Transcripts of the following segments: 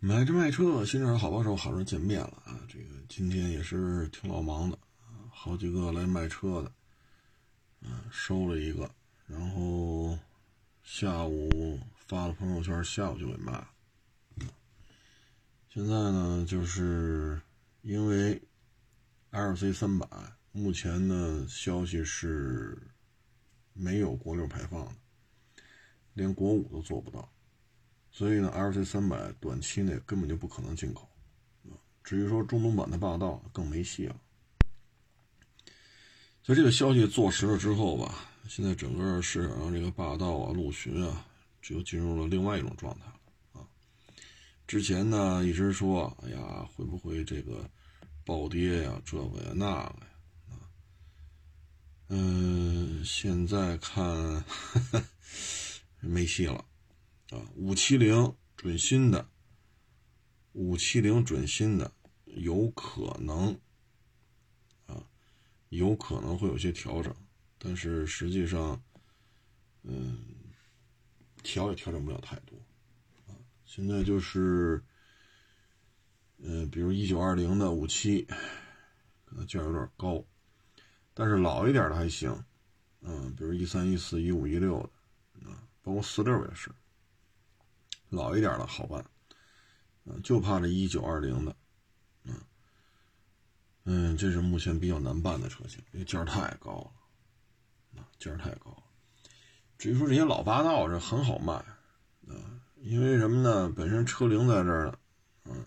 买车卖车，新车好帮手，好人见面了啊！这个今天也是挺老忙的，好几个来卖车的，啊，收了一个，然后下午发了朋友圈，下午就给卖了。现在呢，就是因为 L C 三百目前的消息是没有国六排放的，连国五都做不到。所以呢，L C 三百短期内根本就不可能进口，至于说中东版的霸道更没戏了。所以这个消息坐实了之后吧，现在整个市场上这个霸道啊、陆巡啊，就进入了另外一种状态了啊。之前呢一直说，哎呀，会不会这个暴跌呀、这个呀、那个呀啊？嗯，现在看 没戏了。啊，五七零准新的，五七零准新的有可能，啊，有可能会有些调整，但是实际上，嗯，调也调整不了太多，啊，现在就是，嗯，比如一九二零的五七，可能价有点高，但是老一点的还行，嗯，比如一三一四一五一六的，啊，包括四六也是。老一点的好办，嗯，就怕这一九二零的，嗯，嗯，这是目前比较难办的车型，因为价太高了，啊，价太高了。至于说这些老霸道，这很好卖，啊，因为什么呢？本身车龄在这儿呢，嗯，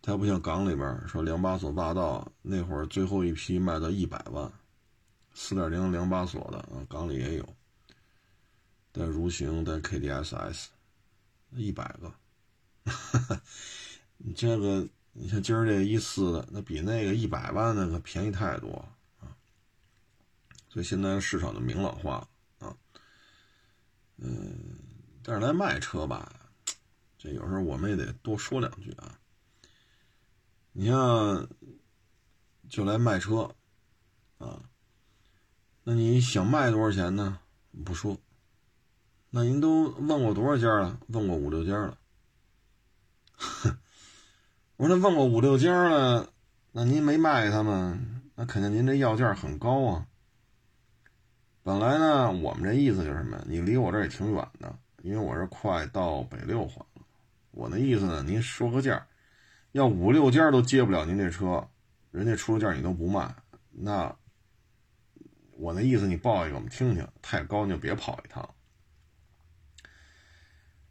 它不像港里边说两把锁霸道那会儿最后一批卖到一百万，四点零两把锁的啊，港里也有，带如行带 KDSS。一百个，你这个，你像今儿这一四的，那比那个一百万的可便宜太多啊！所以现在市场就明朗化啊，嗯，但是来卖车吧，这有时候我们也得多说两句啊。你像，就来卖车啊，那你想卖多少钱呢？不说。那您都问过多少家了？问过五六家了。我说那问过五六家了，那您没卖他们，那肯定您这要价很高啊。本来呢，我们这意思就是什么？你离我这也挺远的，因为我是快到北六环了。我那意思呢，您说个价，要五六家都接不了您这车，人家出了价你都不卖，那我那意思你报一个我们听听，太高你就别跑一趟。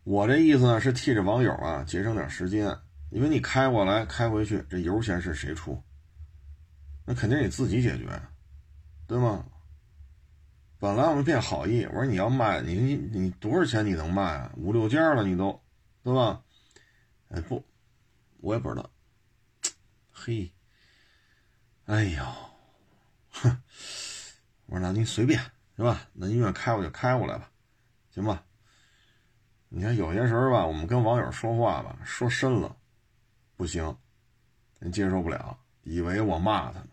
我这意思呢是替这网友啊节省点时间，因为你开过来开回去，这油钱是谁出？那肯定你自己解决，对吗？本来我们变好意，我说你要卖，你你你多少钱你能卖啊？五六件了你都，对吧？哎不，我也不知道。嘿，哎呦，哼，我说那您随便是吧？那您愿意开过就开过来吧，行吧？你看有些时候吧，我们跟网友说话吧，说深了，不行，人接受不了，以为我骂他呢。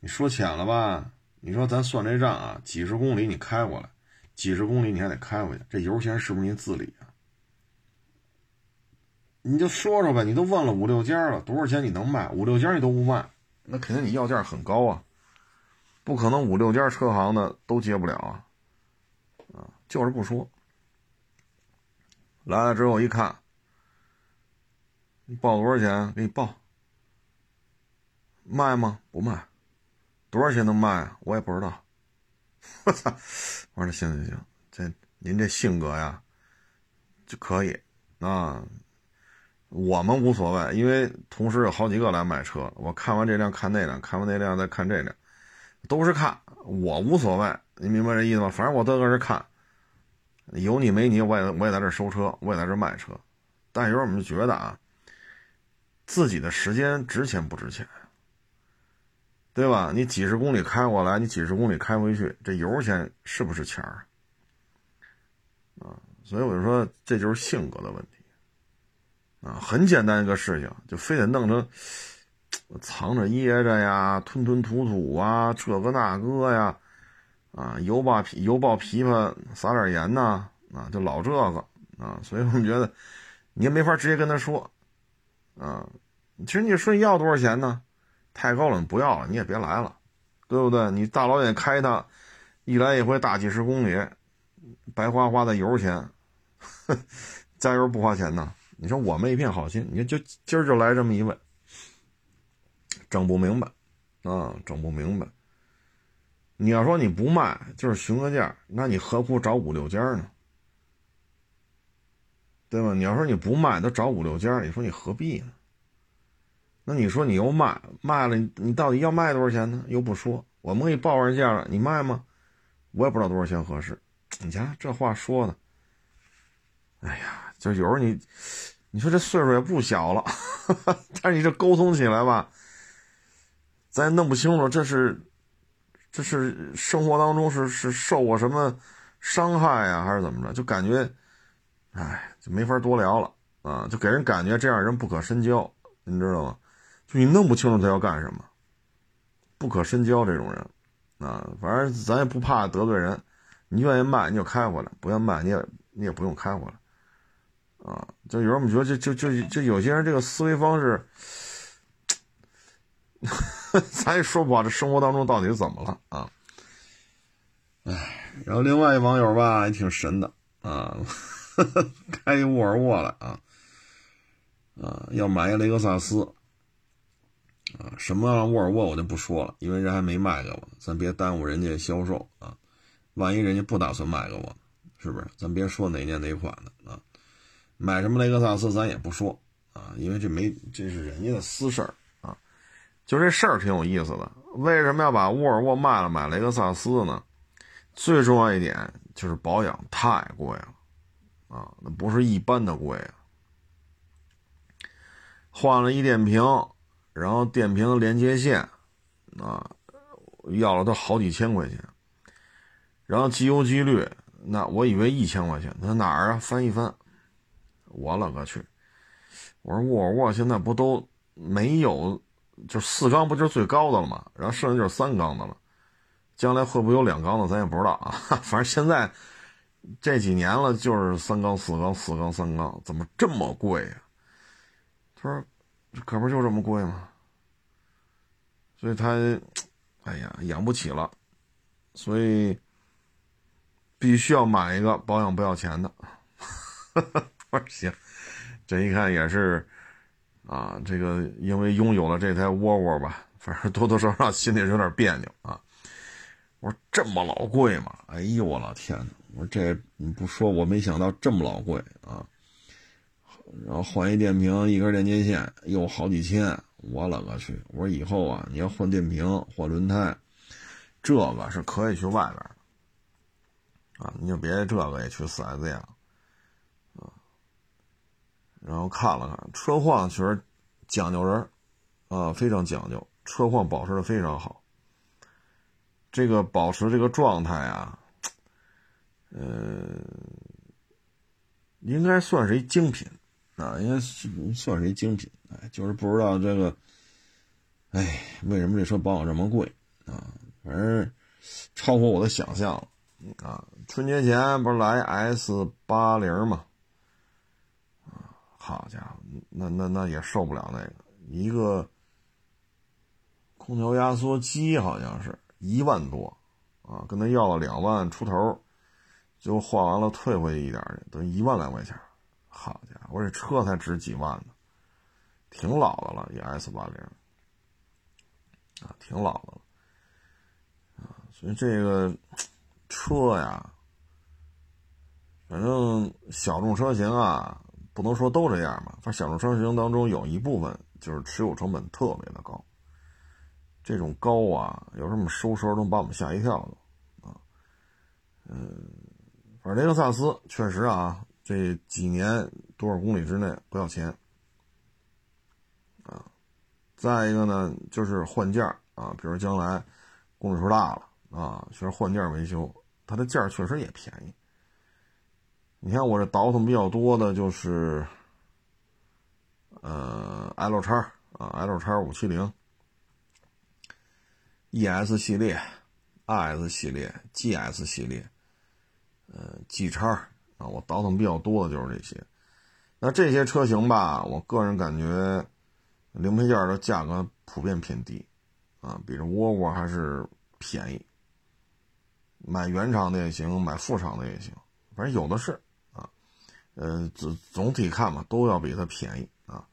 你说浅了吧，你说咱算这账啊，几十公里你开过来，几十公里你还得开回去，这油钱是不是您自理啊？你就说说呗，你都问了五六家了，多少钱你能卖？五六家你都不卖，那肯定你要价很高啊，不可能五六家车行的都接不了啊，啊，就是不说。来了之后一看，你报多少钱？给你报。卖吗？不卖。多少钱能卖啊？我也不知道。我操！我说行行行，这您这性格呀，就可以啊。我们无所谓，因为同时有好几个来买车，我看完这辆看那辆，看完那辆再看这辆，都是看，我无所谓。你明白这意思吗？反正我都搁这看。有你没你，我也我也在这收车，我也在这卖车，但有时候我们就觉得啊，自己的时间值钱不值钱，对吧？你几十公里开过来，你几十公里开回去，这油钱是不是钱儿啊？所以我就说，这就是性格的问题啊。很简单一个事情，就非得弄成藏着掖着呀，吞吞吐吐啊，这个那个呀。啊，油爆皮油爆琵琶撒点盐呐，啊，就老这个啊，所以我们觉得你也没法直接跟他说啊，其实你说要多少钱呢？太高了，不要了，你也别来了，对不对？你大老远开它，一来一回大几十公里，白花花的油钱，加油不花钱呢。你说我们一片好心，你就今儿就来这么一问，整不明白啊，整不明白。你要说你不卖，就是寻个价，那你何苦找五六家呢？对吧？你要说你不卖，都找五六家，你说你何必呢？那你说你又卖，卖了你到底要卖多少钱呢？又不说，我们给你报上价了，你卖吗？我也不知道多少钱合适。你瞧这话说的，哎呀。就有时候你，你说这岁数也不小了，但是你这沟通起来吧，咱也弄不清楚这是，这是生活当中是是受过什么伤害呀，还是怎么着？就感觉，哎，就没法多聊了啊，就给人感觉这样人不可深交，你知道吗？就你弄不清楚他要干什么，不可深交这种人啊，反正咱也不怕得罪人，你愿意卖你就开回来，不愿卖你也你也不用开回来。啊，就有时候我们觉得，就就就就有些人这个思维方式，咱也说不好，这生活当中到底怎么了啊？哎，然后另外一网友吧也挺神的啊，开一沃尔沃来啊，啊，要买一雷克萨斯啊，什么沃尔沃我就不说了，因为人还没卖给我，咱别耽误人家销售啊。万一人家不打算卖给我，是不是？咱别说哪年哪款的啊。买什么雷克萨斯咱也不说啊，因为这没这是人家的私事儿。就这事儿挺有意思的，为什么要把沃尔沃卖了买雷克萨斯呢？最重要一点就是保养太贵了啊，那不是一般的贵。换了一电瓶，然后电瓶连接线啊，要了都好几千块钱。然后机油机滤，那我以为一千块钱，那哪儿啊？翻一翻。我勒个去！我说沃尔沃现在不都没有，就四缸不就是最高的了吗？然后剩下就是三缸的了，将来会不会有两缸的，咱也不知道啊。反正现在这几年了，就是三缸、四缸、四缸、三缸，怎么这么贵呀？他说：“可不就这么贵吗？”所以他，哎呀，养不起了，所以必须要买一个保养不要钱的。我说行，这一看也是，啊，这个因为拥有了这台沃尔沃吧，反正多多少少心里有点别扭啊。我说这么老贵吗？哎呦我老天呐！我说这你不说我没想到这么老贵啊。然后换一电瓶，一根连接线又好几千，我勒个去！我说以后啊，你要换电瓶、换轮胎，这个是可以去外边啊，你就别这个也去四 S 店了。然后看了看车况，确实讲究人啊，非常讲究，车况保持的非常好。这个保持这个状态啊，呃，应该算是一精品啊，应该算是一精品。哎，就是不知道这个，哎，为什么这车保养这么贵啊？反正超乎我的想象了啊！春节前不是来 S 八零嘛？好家伙，那那那也受不了那个一个空调压缩机，好像是一万多啊，跟他要了两万出头，就换完了退回去一点去，等于一万来块钱。好家伙，我这车才值几万呢，挺老的了，也 S 八零啊，挺老的了啊，所以这个车呀，反正小众车型啊。不能说都这样吧，反正小众车型当中有一部分就是持有成本特别的高，这种高啊，有时候我们收车能把我们吓一跳的啊。嗯，反正雷克萨斯确实啊，这几年多少公里之内不要钱啊。再一个呢，就是换件啊，比如将来公里数大了啊，需要换件维修，它的件确实也便宜。你看我这倒腾比较多的就是，呃，L 叉啊，L 叉五七零，ES 系列，RS 系列，GS 系列，呃，G 叉啊，我倒腾比较多的就是这些。那这些车型吧，我个人感觉零配件的价格普遍偏低，啊，比这沃尔沃还是便宜。买原厂的也行，买副厂的也行，反正有的是。呃，总总体看嘛，都要比它便宜啊。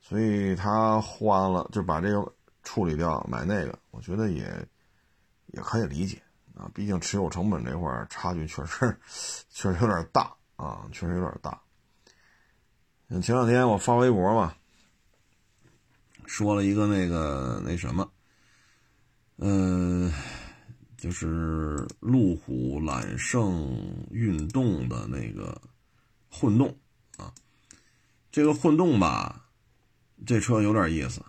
所以他换了，就把这个处理掉，买那个，我觉得也也可以理解啊。毕竟持有成本这块差距确实确实有点大啊，确实有点大。前两天我发微博嘛，说了一个那个那什么，嗯，就是路虎揽胜运动的那个混动啊，这个混动吧。这车有点意思，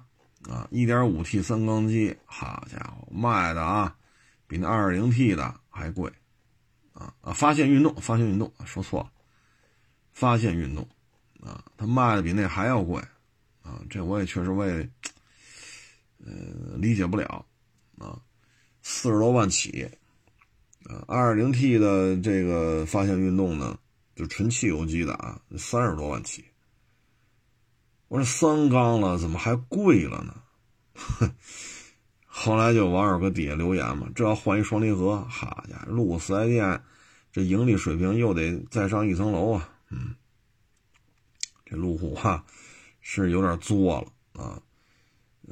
啊，1.5T 三缸机，好家伙，卖的啊，比那 2.0T 的还贵，啊啊，发现运动，发现运动，说错了，发现运动，啊，它卖的比那还要贵，啊，这我也确实我也，呃，理解不了，啊，四十多万起，啊，2.0T 的这个发现运动呢，就纯汽油机的啊，三十多万起。我说三缸了，怎么还贵了呢？后来就网友搁底下留言嘛，这要换一双离合，好家伙，路虎四 S 店这盈利水平又得再上一层楼啊！嗯，这路虎哈是有点作了啊，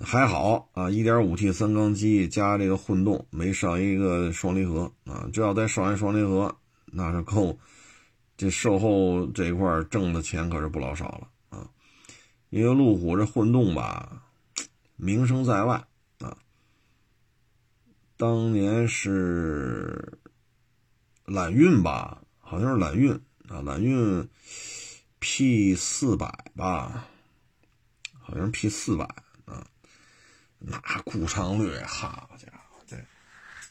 还好啊，1.5T 三缸机加这个混动，没上一个双离合啊，这要再上一双离合，那是够这售后这一块挣的钱可是不老少了啊。因为路虎这混动吧，名声在外啊。当年是揽运吧，好像是揽运啊，揽运 P 四百吧，好像 P 四百啊。那故障率，好家伙，这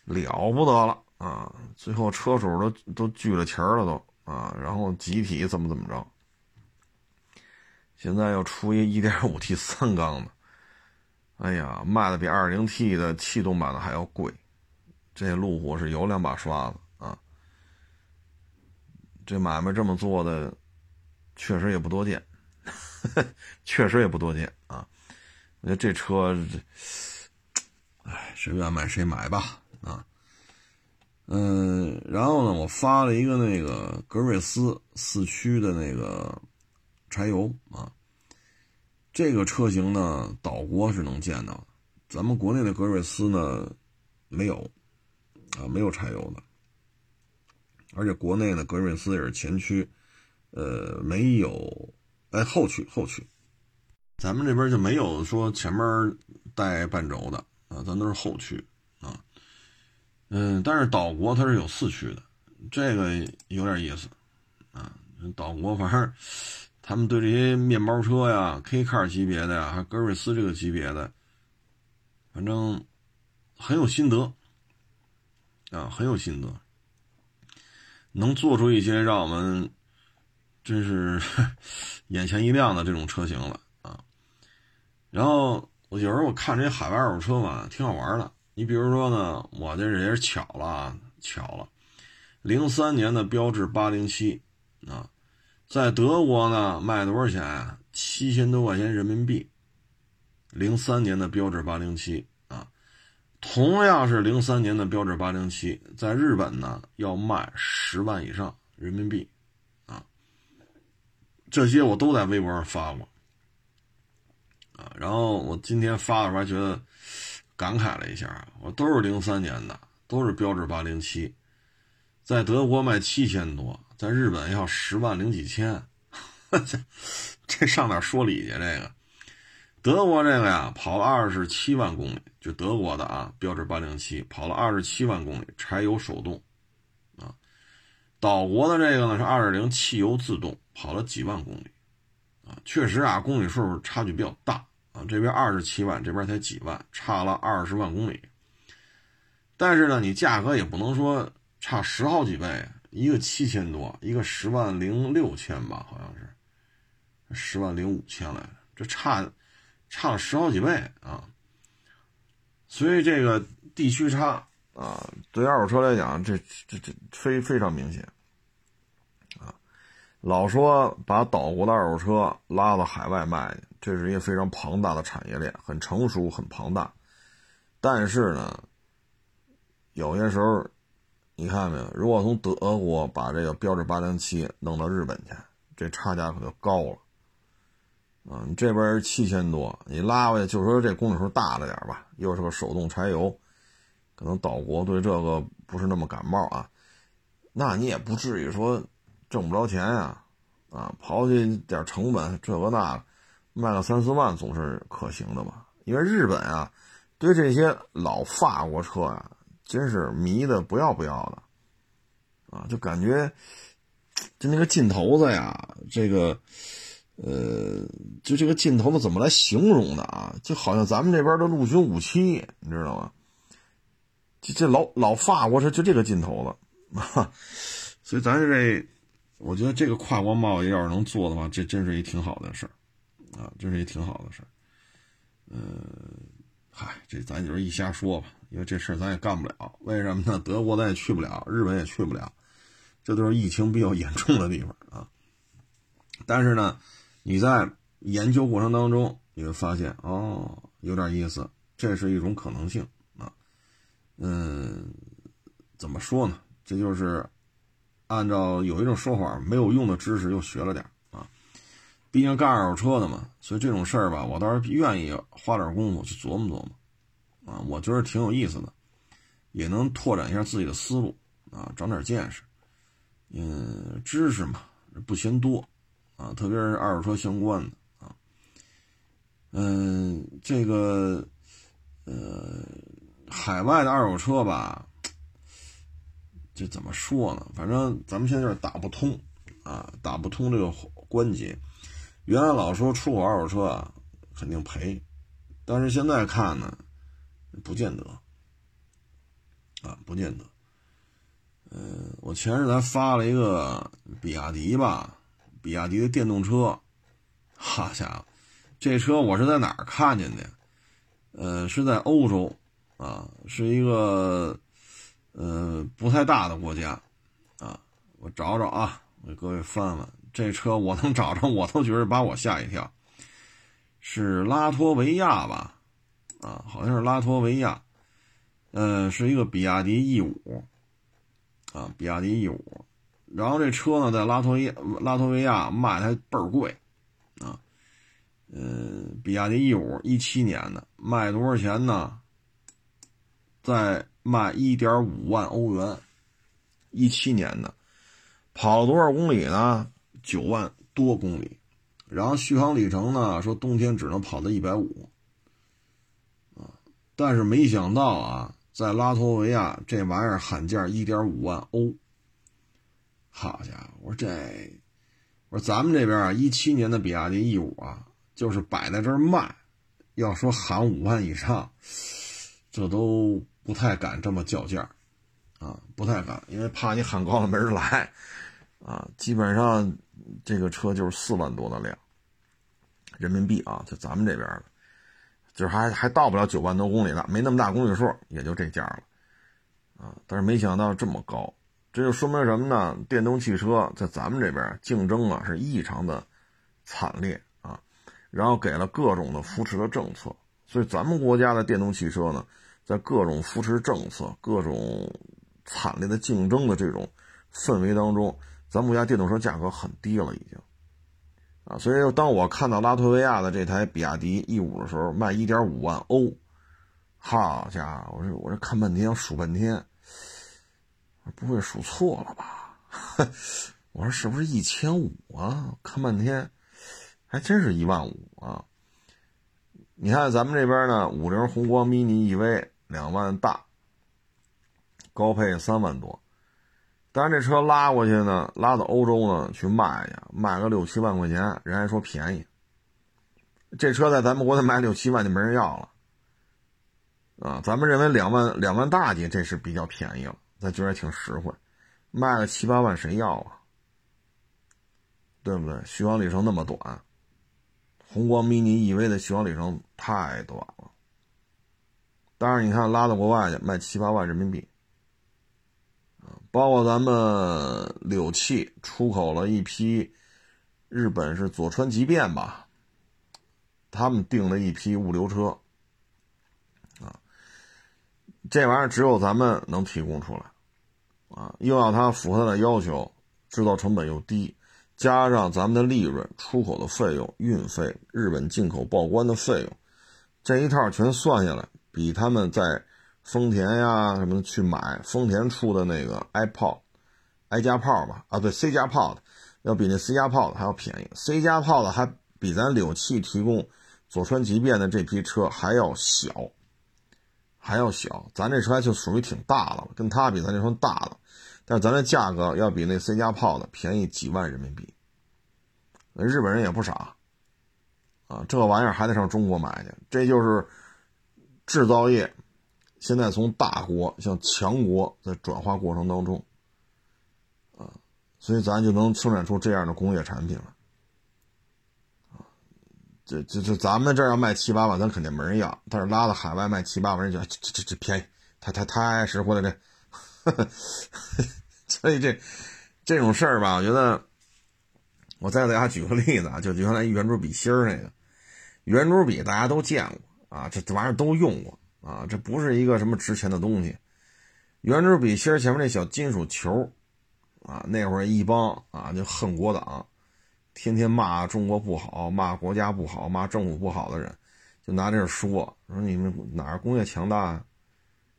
了不得了啊！最后车主都都聚了钱了都啊，然后集体怎么怎么着。现在又出一 1.5T 三缸的，哎呀，卖的比 2.0T 的气动版的还要贵。这路虎是有两把刷子啊，这买卖这么做的，确实也不多见，确实也不多见啊。我觉得这车，哎，谁愿买谁买吧。嗯，然后呢，我发了一个那个格瑞斯四驱的那个。柴油啊，这个车型呢，岛国是能见到，咱们国内的格瑞斯呢没有啊，没有柴油的，而且国内的格瑞斯也是前驱，呃，没有哎后驱后驱，咱们这边就没有说前面带半轴的啊，咱都是后驱，嗯，但是岛国它是有四驱的，这个有点意思啊，岛国反正。他们对这些面包车呀、K car 级别的呀，还格瑞斯这个级别的，反正很有心得啊，很有心得，能做出一些让我们真是 眼前一亮的这种车型了啊。然后我有时候我看这些海外二手车嘛，挺好玩的。你比如说呢，我这也是巧了啊，巧了，零三年的标致八零七啊。在德国呢，卖多少钱啊？七千多块钱人民币。零三年的标致八零七啊，同样是零三年的标致八零七，在日本呢要卖十万以上人民币啊。这些我都在微博上发过啊。然后我今天发的时候还觉得感慨了一下，我都是零三年的，都是标致八零七，在德国卖七千多。在日本要十万零几千，这上哪说理去？这个德国这个呀，跑了二十七万公里，就德国的啊，标致八零七跑了二十七万公里，柴油手动啊。岛国的这个呢是二点零汽油自动，跑了几万公里啊。确实啊，公里数差距比较大啊。这边二十七万，这边才几万，差了二十万公里。但是呢，你价格也不能说差十好几倍。一个七千多，一个十万零六千吧，好像是十万零五千来着，这差差了十好几倍啊！所以这个地区差啊，对二手车来讲，这这这非非常明显。老说把岛国的二手车拉到海外卖去，这是一个非常庞大的产业链，很成熟，很庞大。但是呢，有些时候，你看没有？如果从德国把这个标致八零七弄到日本去，这差价可就高了。啊，你这边七千多，你拉回去就说这公里数大了点吧，又是个手动柴油，可能岛国对这个不是那么感冒啊。那你也不至于说。挣不着钱呀，啊，刨去点成本，这个那个，卖个三四万总是可行的吧？因为日本啊，对这些老法国车呀，真是迷的不要不要的，啊，就感觉就那个劲头子呀，这个，呃，就这个劲头子怎么来形容的啊？就好像咱们这边的陆军武器，你知道吗？这这老老法国车就这个劲头子，所以咱这。我觉得这个跨国贸易要是能做的话，这真是一挺好的事儿，啊，这是一挺好的事儿。呃，嗨，这咱就是一瞎说吧，因为这事儿咱也干不了。为什么呢？德国咱也去不了，日本也去不了，这都是疫情比较严重的地方啊。但是呢，你在研究过程当中，你会发现哦，有点意思，这是一种可能性啊。嗯，怎么说呢？这就是。按照有一种说法，没有用的知识又学了点啊。毕竟干二手车的嘛，所以这种事儿吧，我倒是愿意花点功夫去琢磨琢磨啊。我觉得挺有意思的，也能拓展一下自己的思路啊，长点见识。嗯，知识嘛不嫌多啊，特别是二手车相关的啊。嗯，这个呃，海外的二手车吧。这怎么说呢？反正咱们现在就是打不通，啊，打不通这个关节。原来老说出口二手车啊，肯定赔，但是现在看呢，不见得，啊，不见得。嗯，我前日才发了一个比亚迪吧，比亚迪的电动车，好家伙，这车我是在哪儿看见的？呃，是在欧洲，啊，是一个。呃，不太大的国家，啊，我找找啊，我给各位翻翻这车，我能找着，我都觉得把我吓一跳。是拉脱维亚吧？啊，好像是拉脱维亚。嗯，是一个比亚迪 E 五，啊，比亚迪 E 五。然后这车呢，在拉脱维拉脱维亚卖的还倍儿贵，啊，嗯，比亚迪 E 五一七年的，卖多少钱呢？在。卖一点五万欧元，一七年的，跑了多少公里呢？九万多公里，然后续航里程呢？说冬天只能跑到一百五，啊，但是没想到啊，在拉脱维亚这玩意儿喊价一点五万欧，好家伙，我说这，我说咱们这边啊，一七年的比亚迪 E 五啊，就是摆在这儿卖，要说喊五万以上，这都。不太敢这么叫价，啊，不太敢，因为怕你喊高了没人来，啊，基本上这个车就是四万多的量，人民币啊，就咱们这边的，就是还还到不了九万多公里呢，没那么大公里数，也就这价了，啊，但是没想到这么高，这就说明什么呢？电动汽车在咱们这边竞争啊是异常的惨烈啊，然后给了各种的扶持的政策，所以咱们国家的电动汽车呢。在各种扶持政策、各种惨烈的竞争的这种氛围当中，咱国家电动车价格很低了，已经啊，所以当我看到拉脱维亚的这台比亚迪 E 五的时候，卖一点五万欧，好家伙，我说我这看半天数半天，不会数错了吧？我说是不是一千五啊？看半天，还真是一万五啊！你看咱们这边呢，五菱宏光 mini EV。两万大，高配三万多，但是这车拉过去呢，拉到欧洲呢去卖去，卖个六七万块钱，人还说便宜。这车在咱们国内卖六七万就没人要了，啊，咱们认为两万两万大几这是比较便宜了，咱觉得挺实惠，卖个七八万谁要啊？对不对？续航里程那么短，宏光 mini EV 的续航里程太短。但是你看，拉到国外去卖七八万人民币，包括咱们柳汽出口了一批，日本是佐川急便吧，他们订了一批物流车，啊，这玩意儿只有咱们能提供出来，啊，又要它符合它的要求，制造成本又低，加上咱们的利润、出口的费用、运费、日本进口报关的费用，这一套全算下来，比他们在。丰田呀，什么去买丰田出的那个 iPod，i 加炮吧，啊对，C 加炮的要比那 C 加炮的还要便宜，C 加炮的还比咱柳汽提供佐川急便的这批车还要小，还要小，咱这车就属于挺大了，跟它比咱这车大了，但咱的价格要比那 C 加炮的便宜几万人民币，日本人也不傻，啊，这玩意儿还得上中国买去，这就是制造业。现在从大国向强国在转化过程当中，啊，所以咱就能生产出这样的工业产品了，啊，这这这咱们这儿要卖七八万，咱肯定没人要，但是拉到海外卖七八万，人就这这这便宜，太太太实惠了这，所以这这种事儿吧，我觉得，我再给大家举个例子啊，就原来圆珠笔芯儿那个，圆珠笔大家都见过啊，这这玩意儿都用过。啊，这不是一个什么值钱的东西。圆珠笔芯前面那小金属球，啊，那会儿一帮啊就恨国党，天天骂中国不好，骂国家不好，骂政府不好的人，就拿这说说你们哪儿工业强大啊，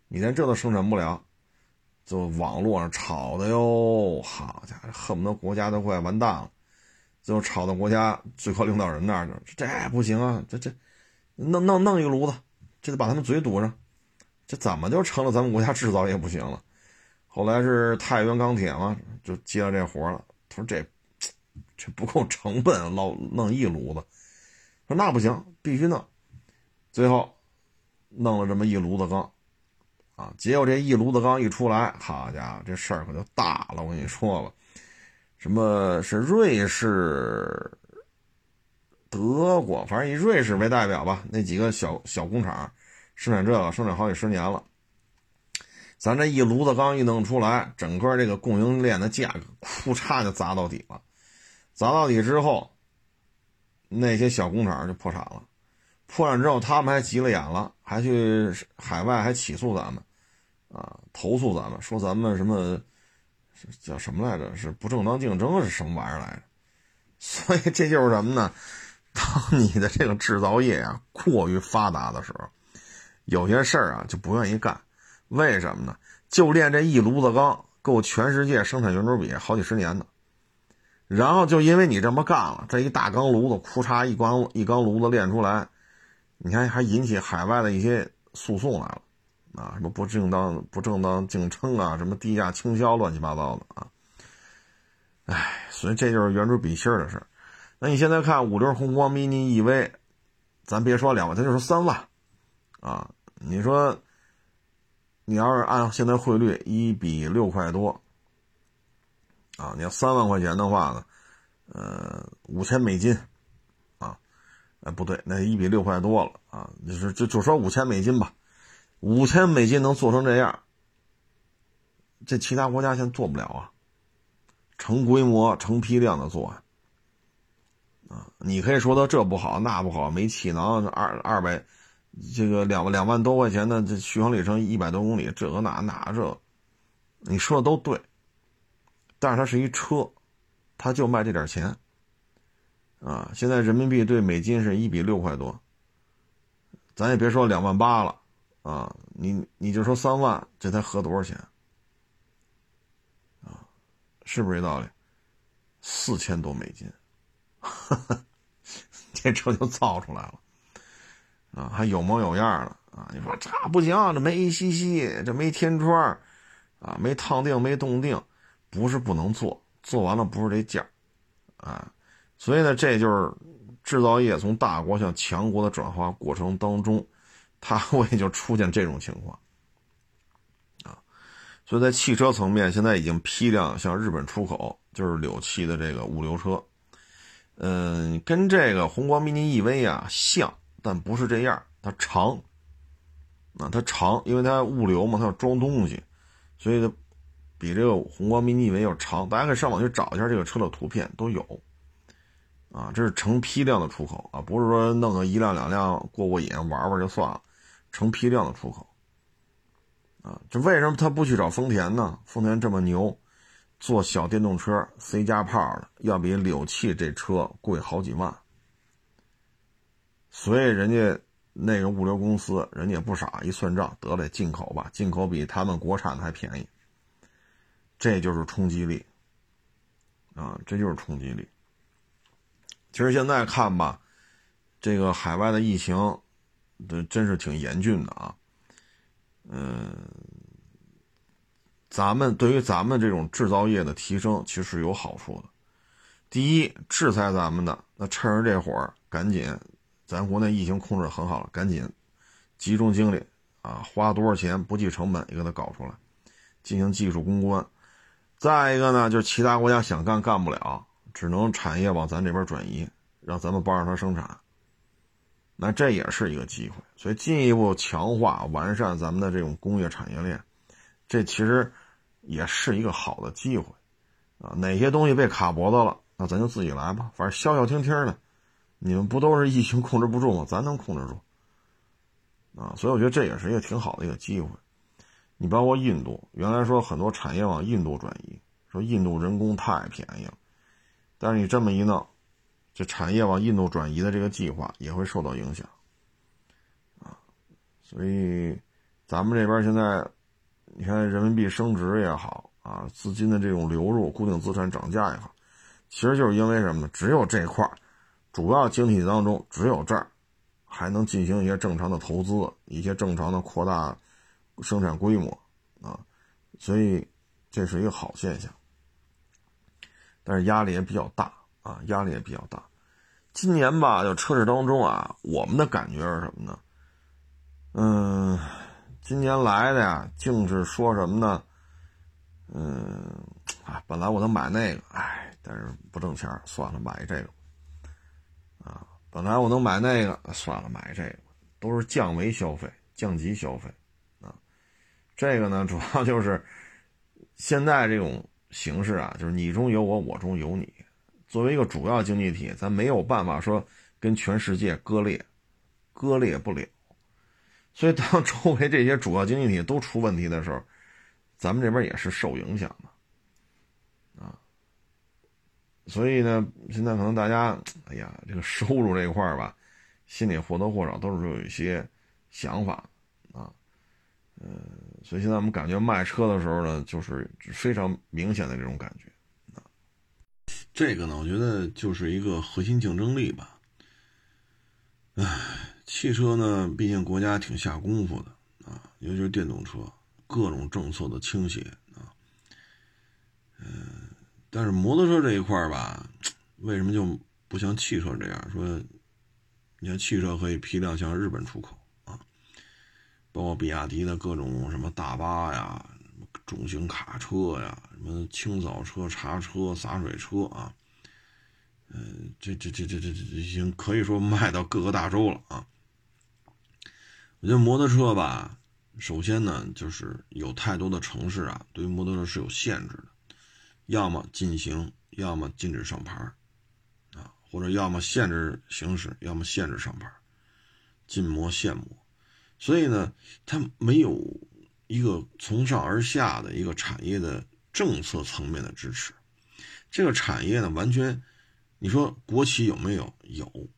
你连这都生产不了，就网络上吵的哟，好家伙，恨不得国家都快完蛋了，最后吵到国家最高领导人那儿去，这不行啊，这这弄弄弄一炉子。这得把他们嘴堵上，这怎么就成了咱们国家制造业不行了？后来是太原钢铁嘛，就接了这活了。他说这这不够成本，老弄一炉子。说那不行，必须弄。最后弄了这么一炉子钢，啊，结果这一炉子钢一出来，好家伙，这事儿可就大了。我跟你说吧，什么是瑞士？德国，反正以瑞士为代表吧，那几个小小工厂生产这个，生产好几十年了。咱这一炉子钢一弄出来，整个这个供应链的价格，库嚓就砸到底了。砸到底之后，那些小工厂就破产了。破产之后，他们还急了眼了，还去海外还起诉咱们，啊，投诉咱们，说咱们什么叫什么来着？是不正当竞争是什么玩意儿来着？所以这就是什么呢？当你的这个制造业啊过于发达的时候，有些事儿啊就不愿意干，为什么？呢？就炼这一炉子钢，够全世界生产圆珠笔好几十年的。然后就因为你这么？干。了，这一大钢炉子，库嚓一钢一钢炉子炼出来，你看还引起海外的一些诉讼来了，啊，什么？不正当不正当竞争啊，什么？低价倾销，乱七八糟的啊。哎，所以这就是圆珠笔芯的事儿。那你现在看五菱宏光 mini EV，咱别说两万，咱就说三万，啊，你说，你要是按现在汇率一比六块多，啊，你要三万块钱的话呢，呃，五千美金，啊，哎不对，那一比六块多了啊，就是就就说五千美金吧，五千美金能做成这样，这其他国家现在做不了啊，成规模、成批量的做。啊你可以说他这不好那不好，没气囊，二二百，这个两两万多块钱的这续航里程一百多公里，这个那那这，你说的都对。但是它是一车，它就卖这点钱。啊，现在人民币对美金是一比六块多，咱也别说两万八了，啊，你你就说三万，这才合多少钱？啊，是不是这道理？四千多美金。这车就造出来了，啊，还有模有样的啊！你说这不行，这没 ACC，这没天窗，啊，没烫定，没冻定，不是不能做，做完了不是这价，啊，所以呢，这就是制造业从大国向强国的转化过程当中，它会就出现这种情况，啊，所以在汽车层面，现在已经批量向日本出口，就是柳汽的这个物流车。嗯，跟这个宏光 mini EV 啊像，但不是这样，它长，啊，它长，因为它物流嘛，它要装东西，所以它比这个宏光 mini EV 要长。大家可以上网去找一下这个车的图片，都有。啊，这是成批量的出口啊，不是说弄个一辆两辆过过瘾玩玩就算了，成批量的出口。啊，这为什么他不去找丰田呢？丰田这么牛，做小电动车 C 加炮的，要比柳汽这车贵好几万。所以人家那个物流公司，人家也不傻，一算账，得了，进口吧，进口比他们国产的还便宜。这就是冲击力，啊，这就是冲击力。其实现在看吧，这个海外的疫情，这真是挺严峻的啊。嗯，咱们对于咱们这种制造业的提升，其实是有好处的。第一，制裁咱们的，那趁着这会儿，赶紧。咱国内疫情控制很好了，赶紧集中精力啊，花多少钱不计成本也给它搞出来，进行技术攻关。再一个呢，就是其他国家想干干不了，只能产业往咱这边转移，让咱们帮着它生产。那这也是一个机会，所以进一步强化完善咱们的这种工业产业链，这其实也是一个好的机会啊。哪些东西被卡脖子了，那咱就自己来吧，反正消消停停的。你们不都是疫情控制不住吗？咱能控制住啊！所以我觉得这也是一个挺好的一个机会。你包括印度，原来说很多产业往印度转移，说印度人工太便宜了，但是你这么一弄，这产业往印度转移的这个计划也会受到影响啊！所以咱们这边现在，你看人民币升值也好啊，资金的这种流入、固定资产涨价也好，其实就是因为什么呢？只有这块儿。主要经济当中，只有这儿还能进行一些正常的投资，一些正常的扩大生产规模啊，所以这是一个好现象。但是压力也比较大啊，压力也比较大。今年吧，就车市当中啊，我们的感觉是什么呢？嗯，今年来的呀，净是说什么呢？嗯，啊，本来我能买那个，哎，但是不挣钱，算了，买这个。啊，本来我能买那个，算了，买这个，都是降维消费、降级消费，啊，这个呢，主要就是现在这种形式啊，就是你中有我，我中有你。作为一个主要经济体，咱没有办法说跟全世界割裂，割裂不了。所以，当周围这些主要经济体都出问题的时候，咱们这边也是受影响的。啊所以呢，现在可能大家，哎呀，这个收入这一块吧，心里或多或少都是有一些想法啊，呃，所以现在我们感觉卖车的时候呢，就是非常明显的这种感觉。这个呢，我觉得就是一个核心竞争力吧。唉，汽车呢，毕竟国家挺下功夫的啊，尤其是电动车，各种政策的倾斜啊，嗯。但是摩托车这一块吧，为什么就不像汽车这样说？你看汽车可以批量向日本出口啊，包括比亚迪的各种什么大巴呀、重型卡车呀、什么清扫车、茶车、洒水车啊，嗯，这这这这这这已经可以说卖到各个大洲了啊。我觉得摩托车吧，首先呢，就是有太多的城市啊，对于摩托车是有限制的。要么禁行，要么禁止上牌啊，或者要么限制行驶，要么限制上牌禁摩限摩。所以呢，它没有一个从上而下的一个产业的政策层面的支持。这个产业呢，完全，你说国企有没有？有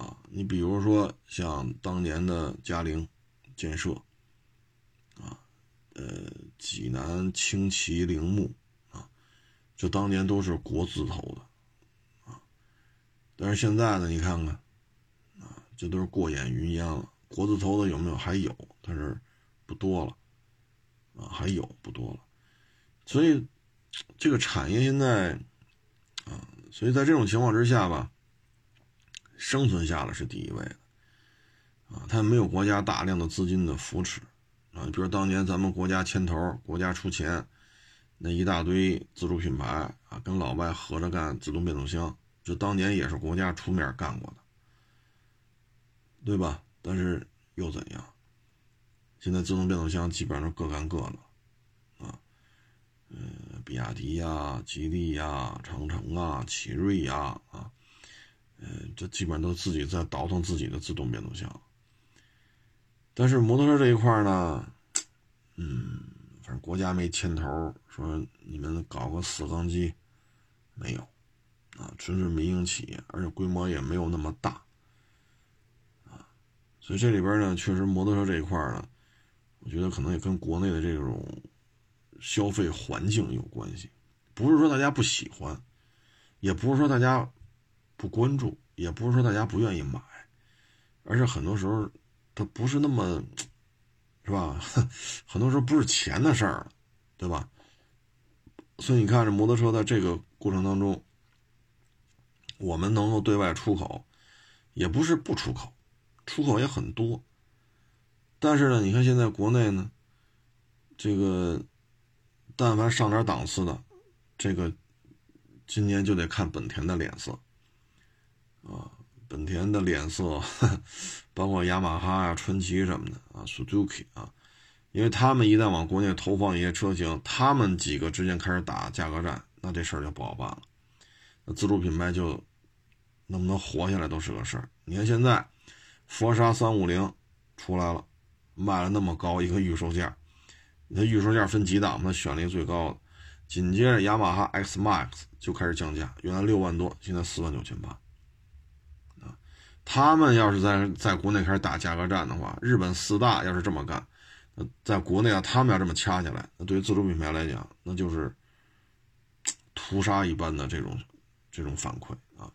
啊，你比如说像当年的嘉陵建设啊，呃，济南青旗铃木。就当年都是国字头的，啊，但是现在呢，你看看，啊，这都是过眼云烟了。国字头的有没有？还有，但是不多了，啊，还有不多了。所以这个产业现在，啊，所以在这种情况之下吧，生存下来是第一位的，啊，它没有国家大量的资金的扶持，啊，比如当年咱们国家牵头，国家出钱。那一大堆自主品牌啊，跟老外合着干自动变速箱，这当年也是国家出面干过的，对吧？但是又怎样？现在自动变速箱基本上都各干各的，啊，呃，比亚迪呀、吉利呀、长城啊、奇瑞呀，啊，嗯，这基本上都自己在倒腾自己的自动变速箱。但是摩托车这一块呢，嗯，反正国家没牵头说你们搞个四缸机，没有，啊，纯是民营企业，而且规模也没有那么大，啊，所以这里边呢，确实摩托车这一块呢，我觉得可能也跟国内的这种消费环境有关系，不是说大家不喜欢，也不是说大家不关注，也不是说大家不愿意买，而是很多时候。它不是那么，是吧？很多时候不是钱的事儿，对吧？所以你看，这摩托车在这个过程当中，我们能够对外出口，也不是不出口，出口也很多。但是呢，你看现在国内呢，这个但凡上点档次的，这个今年就得看本田的脸色啊。本田的脸色，包括雅马哈啊、传祺什么的啊，Suzuki 啊，因为他们一旦往国内投放一些车型，他们几个之间开始打价格战，那这事儿就不好办了。那自主品牌就能不能活下来都是个事儿。你看现在，佛沙三五零出来了，卖了那么高一个预售价，那预售价分几档嘛？选了一个最高的，紧接着雅马哈 X Max 就开始降价，原来六万多，现在四万九千八。他们要是在在国内开始打价格战的话，日本四大要是这么干，那在国内啊，他们要这么掐下来，那对于自主品牌来讲，那就是屠杀一般的这种这种反馈啊。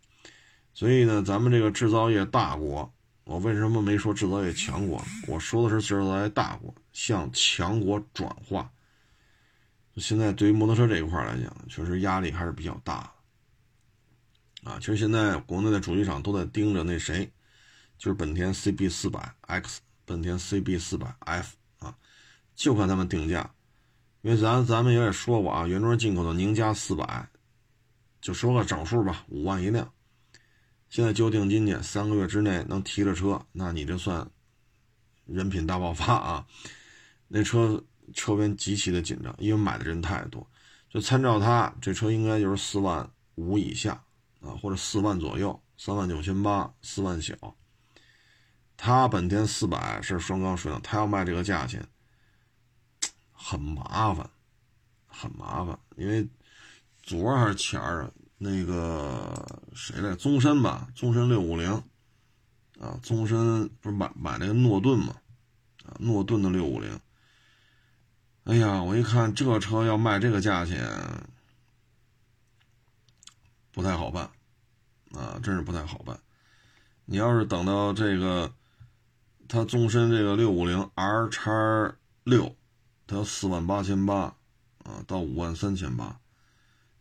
所以呢，咱们这个制造业大国，我为什么没说制造业强国？我说的是制造业大国向强国转化。现在对于摩托车这一块来讲，确实压力还是比较大。啊，其实现在国内的主机厂都在盯着那谁，就是本田 CB 四百 X、本田 CB 四百 F 啊，就看他们定价，因为咱咱们也也说过啊，原装进口的宁家四百，就说个整数吧，五万一辆，现在交定金去，三个月之内能提着车，那你这算人品大爆发啊！那车车边极其的紧张，因为买的人太多，就参照它这车应该就是四万五以下。啊，或者四万左右，三万九千八，四万小。他本田四百是双缸水冷，他要卖这个价钱，很麻烦，很麻烦。因为昨儿还是前儿啊，那个谁来，宗申吧，宗申六五零，啊，宗申不是买买那个诺顿嘛，啊，诺顿的六五零。哎呀，我一看这车要卖这个价钱，不太好办。啊，真是不太好办。你要是等到这个，它纵深这个六五零 R 叉六，它要四万八千八啊，到五万三千八，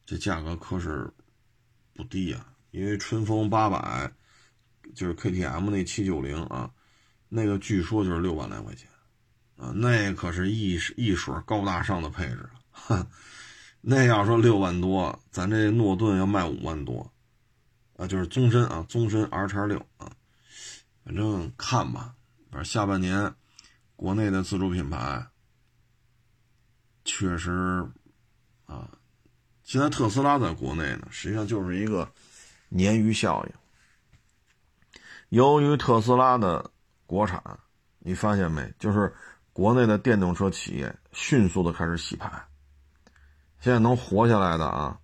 这价格可是不低呀。因为春风八百就是 KTM 那七九零啊，那个据说就是六万来块钱啊，那可是一一水高大上的配置。那要说六万多，咱这诺顿要卖五万多。啊，就是宗申啊，宗申 R 叉六啊，反正看吧，反正下半年国内的自主品牌确实啊，现在特斯拉在国内呢，实际上就是一个鲶鱼效应。由于特斯拉的国产，你发现没？就是国内的电动车企业迅速的开始洗牌，现在能活下来的啊。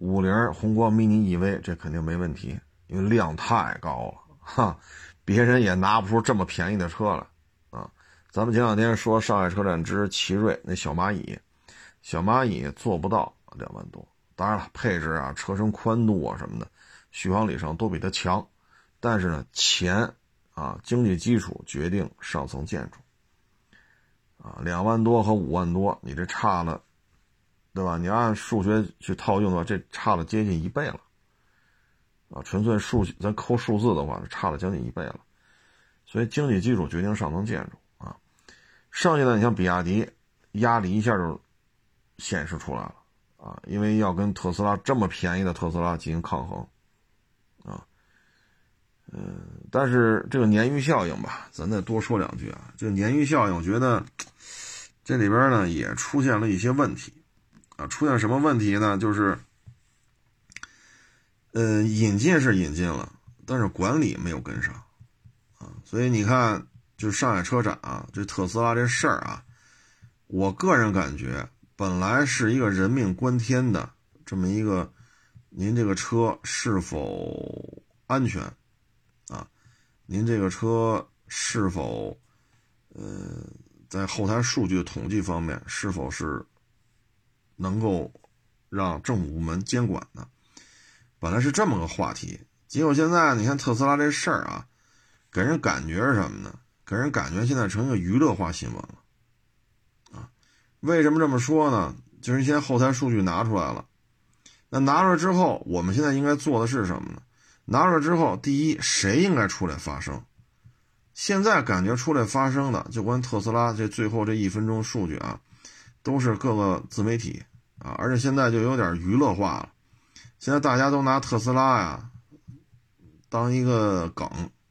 五菱宏光 mini EV 这肯定没问题，因为量太高了，哈，别人也拿不出这么便宜的车来，啊，咱们前两天说上海车展之奇瑞那小蚂蚁，小蚂蚁做不到两万多，当然了，配置啊、车身宽度啊什么的，续航里程都比它强，但是呢，钱啊，经济基础决定上层建筑，啊，两万多和五万多，你这差了。对吧？你按数学去套用的话，这差了接近一倍了，啊，纯粹数咱抠数字的话，差了将近一倍了。所以经济基础决定上层建筑啊。剩下的你像比亚迪，压力一下就显示出来了啊，因为要跟特斯拉这么便宜的特斯拉进行抗衡啊。嗯，但是这个鲶鱼效应吧，咱再多说两句啊。这个鲶鱼效应，我觉得这里边呢也出现了一些问题。啊，出现什么问题呢？就是，呃，引进是引进了，但是管理没有跟上啊。所以你看，就上海车展啊，这特斯拉这事儿啊，我个人感觉，本来是一个人命关天的这么一个，您这个车是否安全啊？您这个车是否，呃？在后台数据统计方面，是否是能够让政府部门监管的？本来是这么个话题，结果现在你看特斯拉这事儿啊，给人感觉是什么呢？给人感觉现在成一个娱乐化新闻了啊！为什么这么说呢？就是一些后台数据拿出来了，那拿出来之后，我们现在应该做的是什么呢？拿出来之后，第一，谁应该出来发声？现在感觉出来发声的，就关特斯拉这最后这一分钟数据啊，都是各个自媒体啊，而且现在就有点娱乐化了。现在大家都拿特斯拉呀当一个梗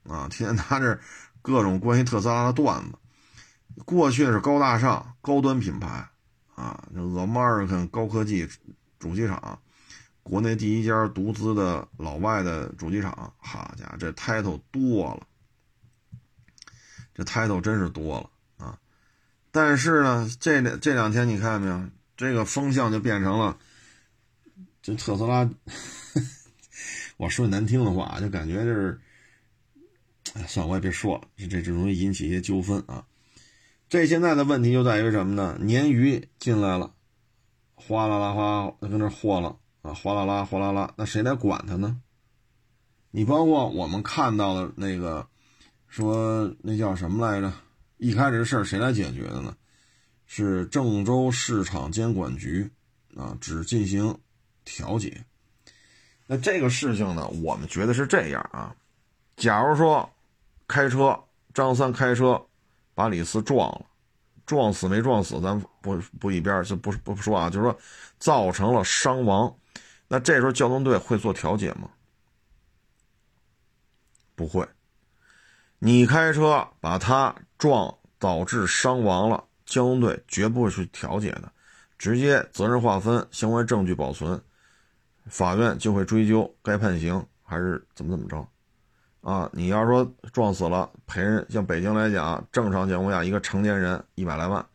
啊，天天拿着各种关于特斯拉的段子。过去是高大上、高端品牌啊，这 American 高科技主机厂，国内第一家独资的老外的主机厂，好家伙，这 title 多了。这 title 真是多了啊！但是呢，这两这两天你看见没有？这个风向就变成了，这特斯拉，我说难听的话，就感觉就是，哎，算了，我也别说了，这这这容易引起一些纠纷啊。这现在的问题就在于什么呢？鲶鱼进来了，哗啦啦哗，那跟那和了啊，哗啦啦哗啦啦，那谁来管它呢？你包括我们看到的那个。说那叫什么来着？一开始事儿谁来解决的呢？是郑州市场监管局啊，只进行调解。那这个事情呢，我们觉得是这样啊。假如说开车张三开车把李四撞了，撞死没撞死，咱不不一边就不不说啊，就是说造成了伤亡，那这时候交通队会做调解吗？不会。你开车把他撞导致伤亡了，交通队绝不会去调解的，直接责任划分，相关证据保存，法院就会追究该判刑还是怎么怎么着，啊，你要说撞死了赔人，像北京来讲，正常情况下一个成年人一百来万，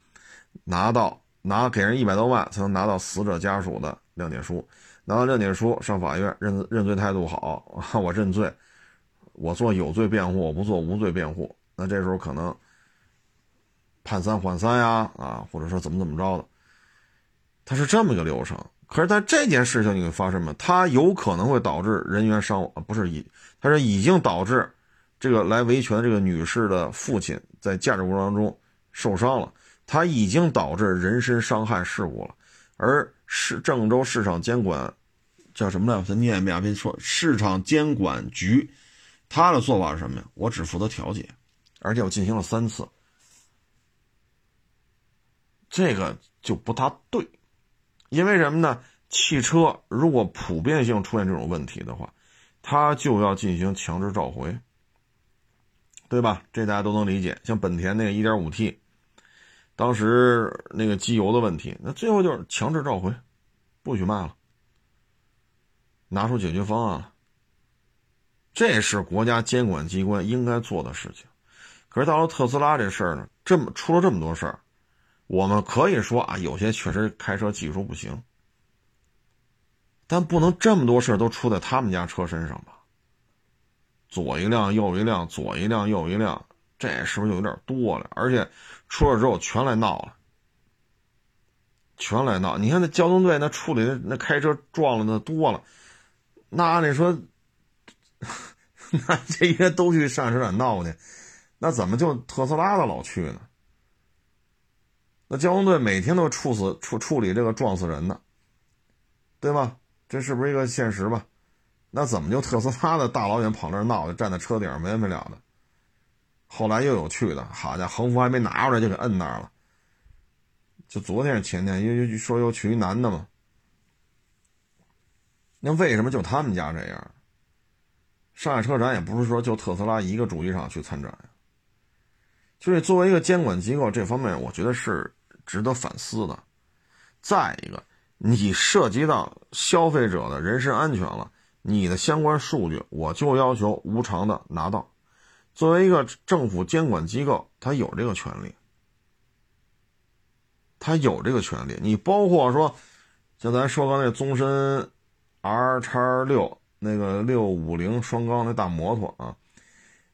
拿到拿给人一百多万才能拿到死者家属的谅解书，拿到谅解书上法院认认罪态度好，我认罪。我做有罪辩护，我不做无罪辩护。那这时候可能判三缓三呀，啊，或者说怎么怎么着的，它是这么个流程。可是，在这件事情你会发生什么？它有可能会导致人员伤亡，不是已，它是已经导致这个来维权这个女士的父亲在驾驶过程当中受伤了，它已经导致人身伤害事故了。而市郑州市场监管叫什么来？我再念一遍，别说市场监管局。他的做法是什么呀？我只负责调解，而且我进行了三次，这个就不大对，因为什么呢？汽车如果普遍性出现这种问题的话，它就要进行强制召回，对吧？这大家都能理解。像本田那个 1.5T，当时那个机油的问题，那最后就是强制召回，不许卖了，拿出解决方案了。这是国家监管机关应该做的事情，可是到了特斯拉这事儿呢，这么出了这么多事儿，我们可以说啊，有些确实开车技术不行，但不能这么多事都出在他们家车身上吧？左一辆右一辆，左一辆右一辆，这是不是有点多了？而且出了之后全来闹了，全来闹！你看那交通队那处理那那开车撞了那多了，那按理说。那这些都去上车展闹去，那怎么就特斯拉的老去呢？那交通队每天都处死处处理这个撞死人的，对吧？这是不是一个现实吧？那怎么就特斯拉的大老远跑那儿闹，站在车顶上没完没了的？后来又有去的，好家伙，横幅还没拿出来就给摁那儿了。就昨天前天又又说又去一男的嘛，那为什么就他们家这样？上海车展也不是说就特斯拉一个主机厂去参展呀，就是作为一个监管机构，这方面我觉得是值得反思的。再一个，你涉及到消费者的人身安全了，你的相关数据我就要求无偿的拿到。作为一个政府监管机构，他有这个权利，他有这个权利。你包括说，像咱说刚那宗申 R 叉六那个六五零双缸那大摩托啊，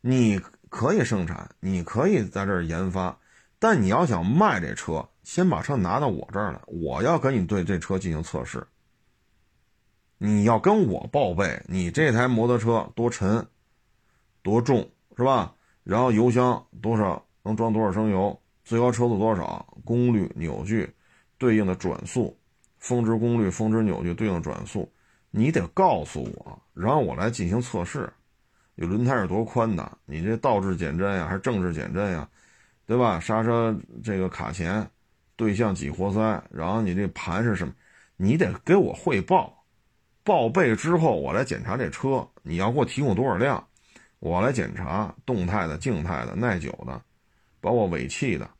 你可以生产，你可以在这儿研发，但你要想卖这车，先把车拿到我这儿来，我要跟你对这车进行测试。你要跟我报备，你这台摩托车多沉，多重。是吧？然后油箱多少能装多少升油？最高车速多少？功率、扭矩对应的转速，峰值功率、峰值扭矩对应的转速，你得告诉我，然后我来进行测试。你轮胎是多宽的？你这倒置减震呀，还是正置减震呀？对吧？刹车这个卡钳对象几活塞？然后你这盘是什么？你得给我汇报，报备之后我来检查这车，你要给我提供多少辆？我来检查动态的、静态的、耐久的，包括尾气的，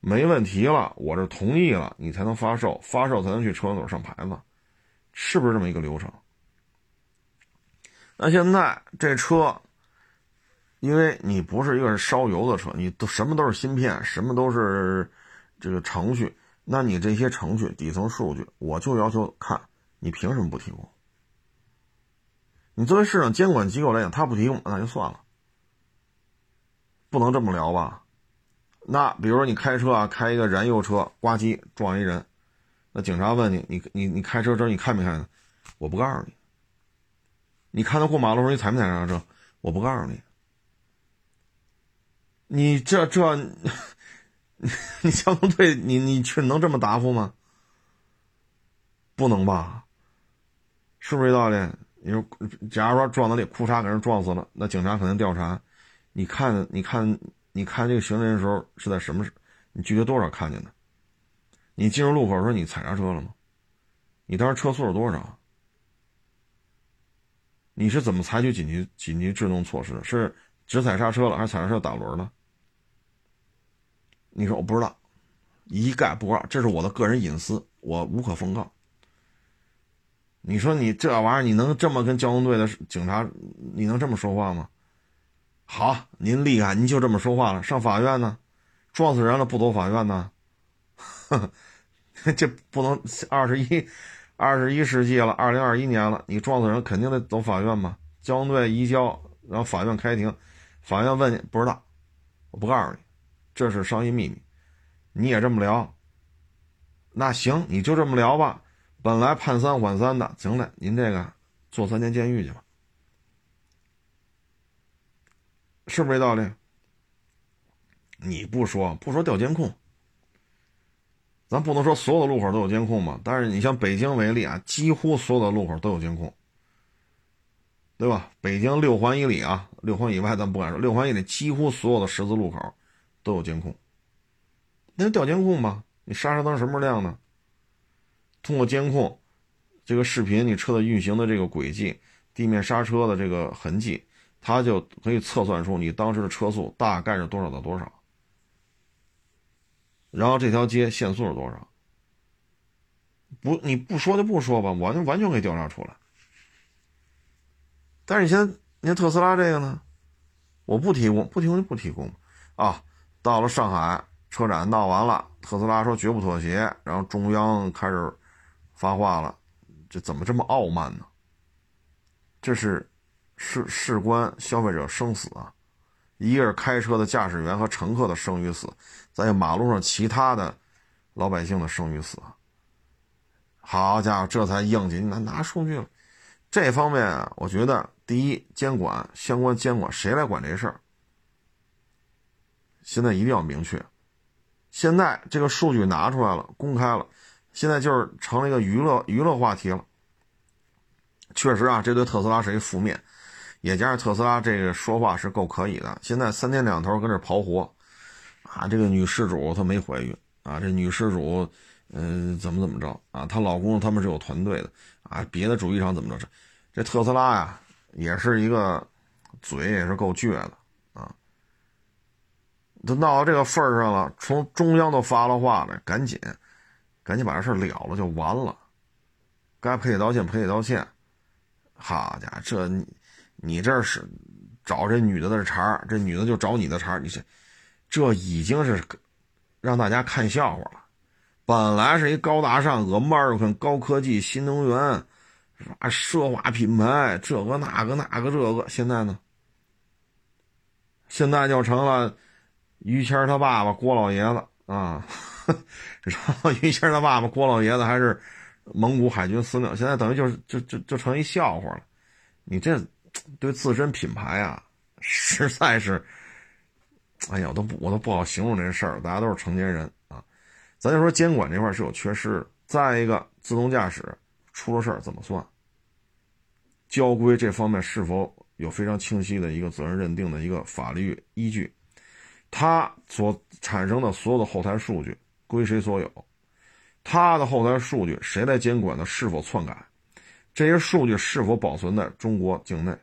没问题了，我这同意了，你才能发售，发售才能去车管所上牌子，是不是这么一个流程？那现在这车，因为你不是一个烧油的车，你都什么都是芯片，什么都是这个程序，那你这些程序底层数据，我就要求看你凭什么不提供？你作为市场监管机构来讲，他不提供那就算了，不能这么聊吧？那比如说你开车啊，开一个燃油车，呱唧撞一人，那警察问你，你你你开车时候你看没看？我不告诉你。你看他过马路时候你踩没踩刹车？我不告诉你。你这这，你交通队你你去能这么答复吗？不能吧？是不是这道理？你说，假如说撞到里，裤衩给人撞死了，那警察肯定调查。你看，你看，你看这个行人的时候是在什么时？你具体多少看见的？你进入路口的时候你踩刹车了吗？你当时车速是多少？你是怎么采取紧急紧急制动措施？是只踩刹车了，还是踩刹车打轮了？你说我不知道，一概不知道，这是我的个人隐私，我无可奉告。你说你这玩意儿，你能这么跟交通队的警察，你能这么说话吗？好，您厉害，您就这么说话了。上法院呢，撞死人了不走法院呢？这不能二十一，二十一世纪了，二零二一年了，你撞死人肯定得走法院嘛？交通队移交，然后法院开庭，法院问你不知道，我不告诉你，这是商业秘密。你也这么聊？那行，你就这么聊吧。本来判三缓三的，行了，您这个坐三年监狱去吧，是不是这道理？你不说不说调监控，咱不能说所有的路口都有监控嘛。但是你像北京为例啊，几乎所有的路口都有监控，对吧？北京六环以里啊，六环以外咱不敢说，六环以里几乎所有的十字路口都有监控，那就调监控吧。你刹车灯什么时候亮呢？通过监控，这个视频你车的运行的这个轨迹、地面刹车的这个痕迹，它就可以测算出你当时的车速大概是多少到多少，然后这条街限速是多少。不，你不说就不说吧，我完全可以调查出来。但是你现在，你看特斯拉这个呢，我不提供，不提供就不提供啊。到了上海车展闹完了，特斯拉说绝不妥协，然后中央开始。发话了，这怎么这么傲慢呢？这是事事关消费者生死啊！一个是开车的驾驶员和乘客的生与死，再有马路上其他的老百姓的生与死。好家伙，这才应急，拿拿数据了。这方面，我觉得第一，监管相关监管谁来管这事儿？现在一定要明确。现在这个数据拿出来了，公开了。现在就是成了一个娱乐娱乐话题了。确实啊，这对特斯拉是一负面，也加上特斯拉这个说话是够可以的。现在三天两头跟这刨活，啊，这个女事主她没怀孕啊，这女事主，嗯，怎么怎么着啊？她老公他们是有团队的啊，别的主机厂怎么着？这这特斯拉呀，也是一个嘴也是够倔的。都闹到这个份儿上了，从中央都发了话了，赶紧。赶紧把这事了了就完了，该赔礼道歉赔礼道歉。好家伙，这你你这是找这女的的茬这女的就找你的茬你这这已经是让大家看笑话了。本来是一高大上、American 高科技、新能源，是吧？奢华品牌，这个那个那个这个，现在呢？现在就成了于谦他爸爸郭老爷子啊，然后于谦他爸爸郭老爷子还是蒙古海军司令，现在等于就是就就就成一笑话了。你这对自身品牌啊，实在是，哎呀，我都不我都不好形容这事儿。大家都是成年人啊，咱就说监管这块是有缺失。再一个，自动驾驶出了事儿怎么算？交规这方面是否？有非常清晰的一个责任认定的一个法律依据，它所产生的所有的后台数据归谁所有？它的后台数据谁来监管的？是否篡改？这些数据是否保存在中国境内？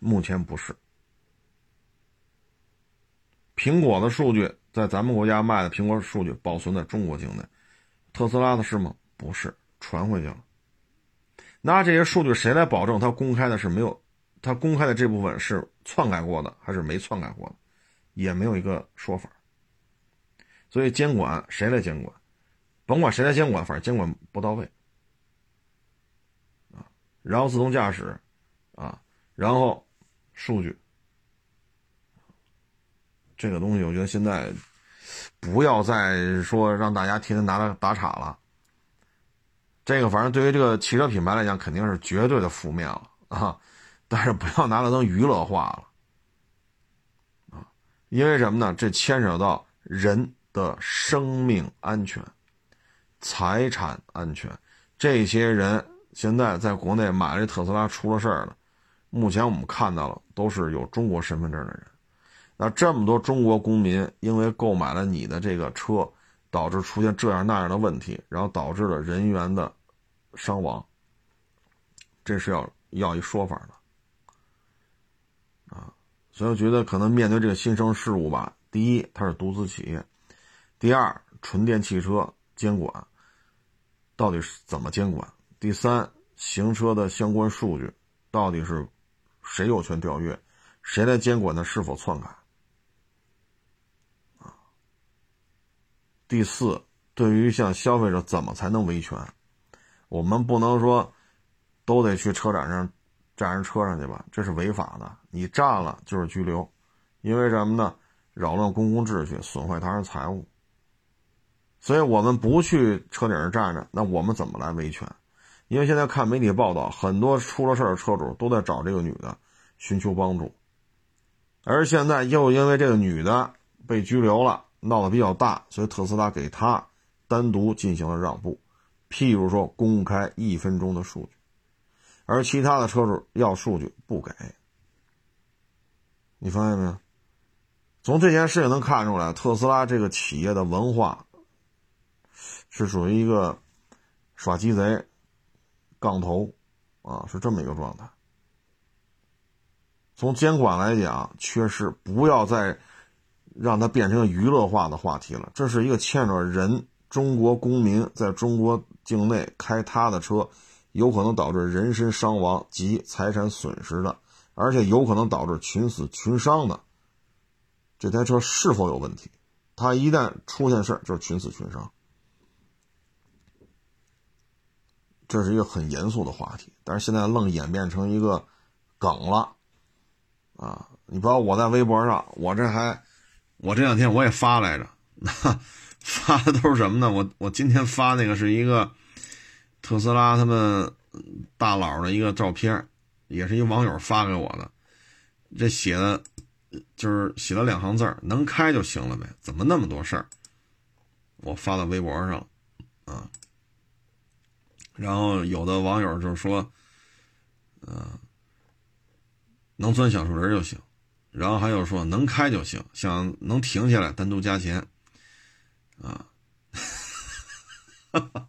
目前不是。苹果的数据在咱们国家卖的苹果数据保存在中国境内，特斯拉的是吗？不是，传回去了。那这些数据谁来保证它公开的是没有？他公开的这部分是篡改过的还是没篡改过的，也没有一个说法。所以监管谁来监管？甭管谁来监管，反正监管不到位啊。然后自动驾驶啊，然后数据，这个东西我觉得现在不要再说让大家天天拿来打岔了。这个反正对于这个汽车品牌来讲，肯定是绝对的负面了啊。但是不要拿它当娱乐化了，因为什么呢？这牵扯到人的生命安全、财产安全。这些人现在在国内买这特斯拉出了事儿了，目前我们看到了都是有中国身份证的人。那这么多中国公民因为购买了你的这个车，导致出现这样那样的问题，然后导致了人员的伤亡，这是要要一说法的。所以我觉得可能面对这个新生事物吧，第一它是独资企业，第二纯电汽车监管到底是怎么监管？第三行车的相关数据到底是谁有权调阅？谁来监管它是否篡改？啊，第四对于像消费者怎么才能维权？我们不能说都得去车展上。占人车上去吧，这是违法的。你占了就是拘留，因为什么呢？扰乱公共秩序，损坏他人财物。所以我们不去车顶上站着，那我们怎么来维权？因为现在看媒体报道，很多出了事的车主都在找这个女的寻求帮助，而现在又因为这个女的被拘留了，闹得比较大，所以特斯拉给她单独进行了让步，譬如说公开一分钟的数据。而其他的车主要数据不给，你发现没有？从这件事情能看出来，特斯拉这个企业的文化是属于一个耍鸡贼、杠头啊，是这么一个状态。从监管来讲，缺失，不要再让它变成娱乐化的话题了。这是一个牵扯人，中国公民在中国境内开他的车。有可能导致人身伤亡及财产损失的，而且有可能导致群死群伤的，这台车是否有问题？它一旦出现事儿，就是群死群伤。这是一个很严肃的话题，但是现在愣演变成一个梗了啊！你不知道我在微博上，我这还，我这两天我也发来着，发的都是什么呢？我我今天发那个是一个。特斯拉他们大佬的一个照片，也是一网友发给我的。这写的，就是写了两行字能开就行了呗，怎么那么多事儿？我发到微博上了，啊。然后有的网友就是说，嗯，能钻小树林就行。然后还有说能开就行，想能停下来单独加钱，啊。哈哈。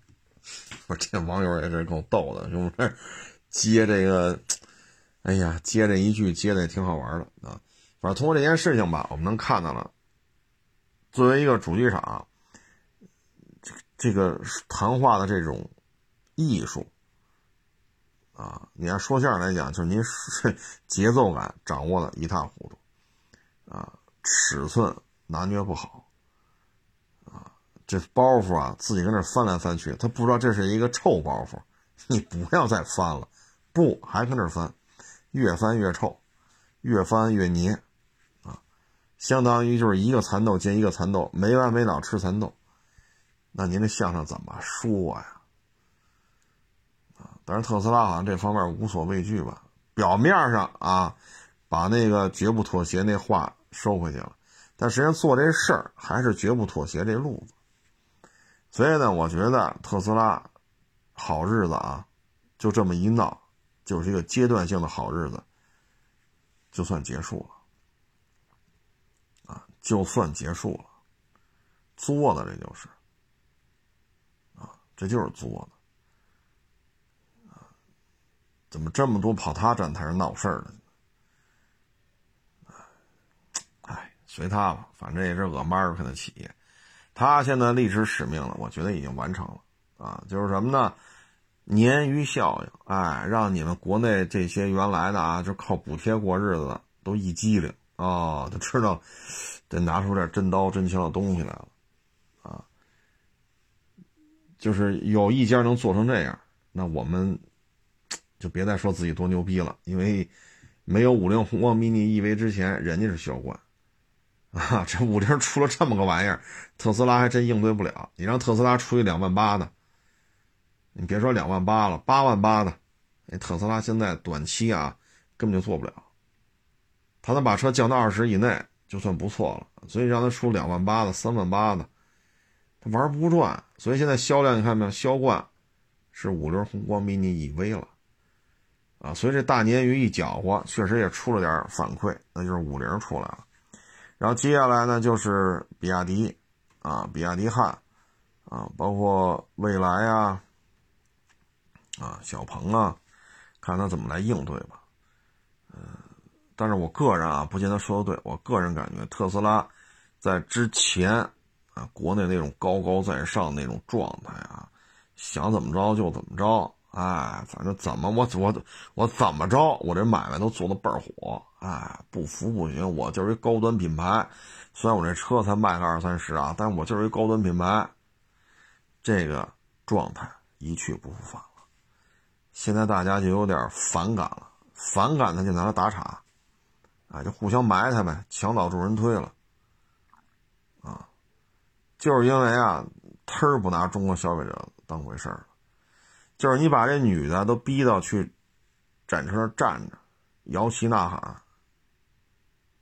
我这网友也是够逗的，是不是？接这个，哎呀，接这一句接的也挺好玩的啊。反正通过这件事情吧，我们能看到了，作为一个主机厂，这这个谈话的这种艺术啊，你要说相声来讲，就是您节奏感掌握的一塌糊涂啊，尺寸拿捏不好，这包袱啊自己跟那翻来翻去，他不知道这是一个臭包袱，你不要再翻了，不还跟那翻，越翻越臭，越翻越黏啊，相当于就是一个蚕豆接一个蚕豆，没完没了吃蚕豆，那您这相声怎么说呀？啊但是特斯拉好像这方面无所畏惧吧？表面上啊，把那个绝不妥协那话收回去了，但实际上做这事儿还是绝不妥协这路子。所以呢，我觉得特斯拉好日子啊，就这么一闹，就是一个阶段性的好日子，就算结束了啊，就算结束了，作的这就是啊，这就是作的。怎么这么多跑他站台上闹事儿的？哎，随他吧，反正也是 American 的企业，他现在历史使命了，我觉得已经完成了啊，就是什么呢？鲶鱼效应，哎，让你们国内这些原来的啊，就靠补贴过日子的都一激灵啊，就知道得拿出点真刀真枪的东西来了啊，就是有一家能做成这样，那我们。就别再说自己多牛逼了，因为没有五菱宏光 mini EV 之前，人家是销冠 啊。这五菱出了这么个玩意儿，特斯拉还真应对不了。你让特斯拉出一两万八的，你别说两万八了，八万八的，那特斯拉现在短期啊根本就做不了。他能把车降到二十以内就算不错了，所以让他出两万八的、三万八的，他玩不转。所以现在销量你看没有？销冠是五菱宏光 mini EV 了。啊，所以这大鲶鱼一搅和，确实也出了点反馈，那就是五菱出来了。然后接下来呢，就是比亚迪，啊，比亚迪汉，啊，包括蔚来啊，啊，小鹏啊，看他怎么来应对吧。嗯，但是我个人啊，不见得说的对，我个人感觉特斯拉在之前啊，国内那种高高在上那种状态啊，想怎么着就怎么着。哎，反正怎么我我我怎么着，我这买卖都做的倍儿火。哎，不服不行，我就是一高端品牌。虽然我这车才卖个二三十啊，但是我就是一高端品牌。这个状态一去不复返了。现在大家就有点反感了，反感的就拿它打岔，哎，就互相埋汰呗，墙倒众人推了。啊，就是因为啊，忒不拿中国消费者当回事儿。就是你把这女的都逼到去展车那站着，摇旗呐喊，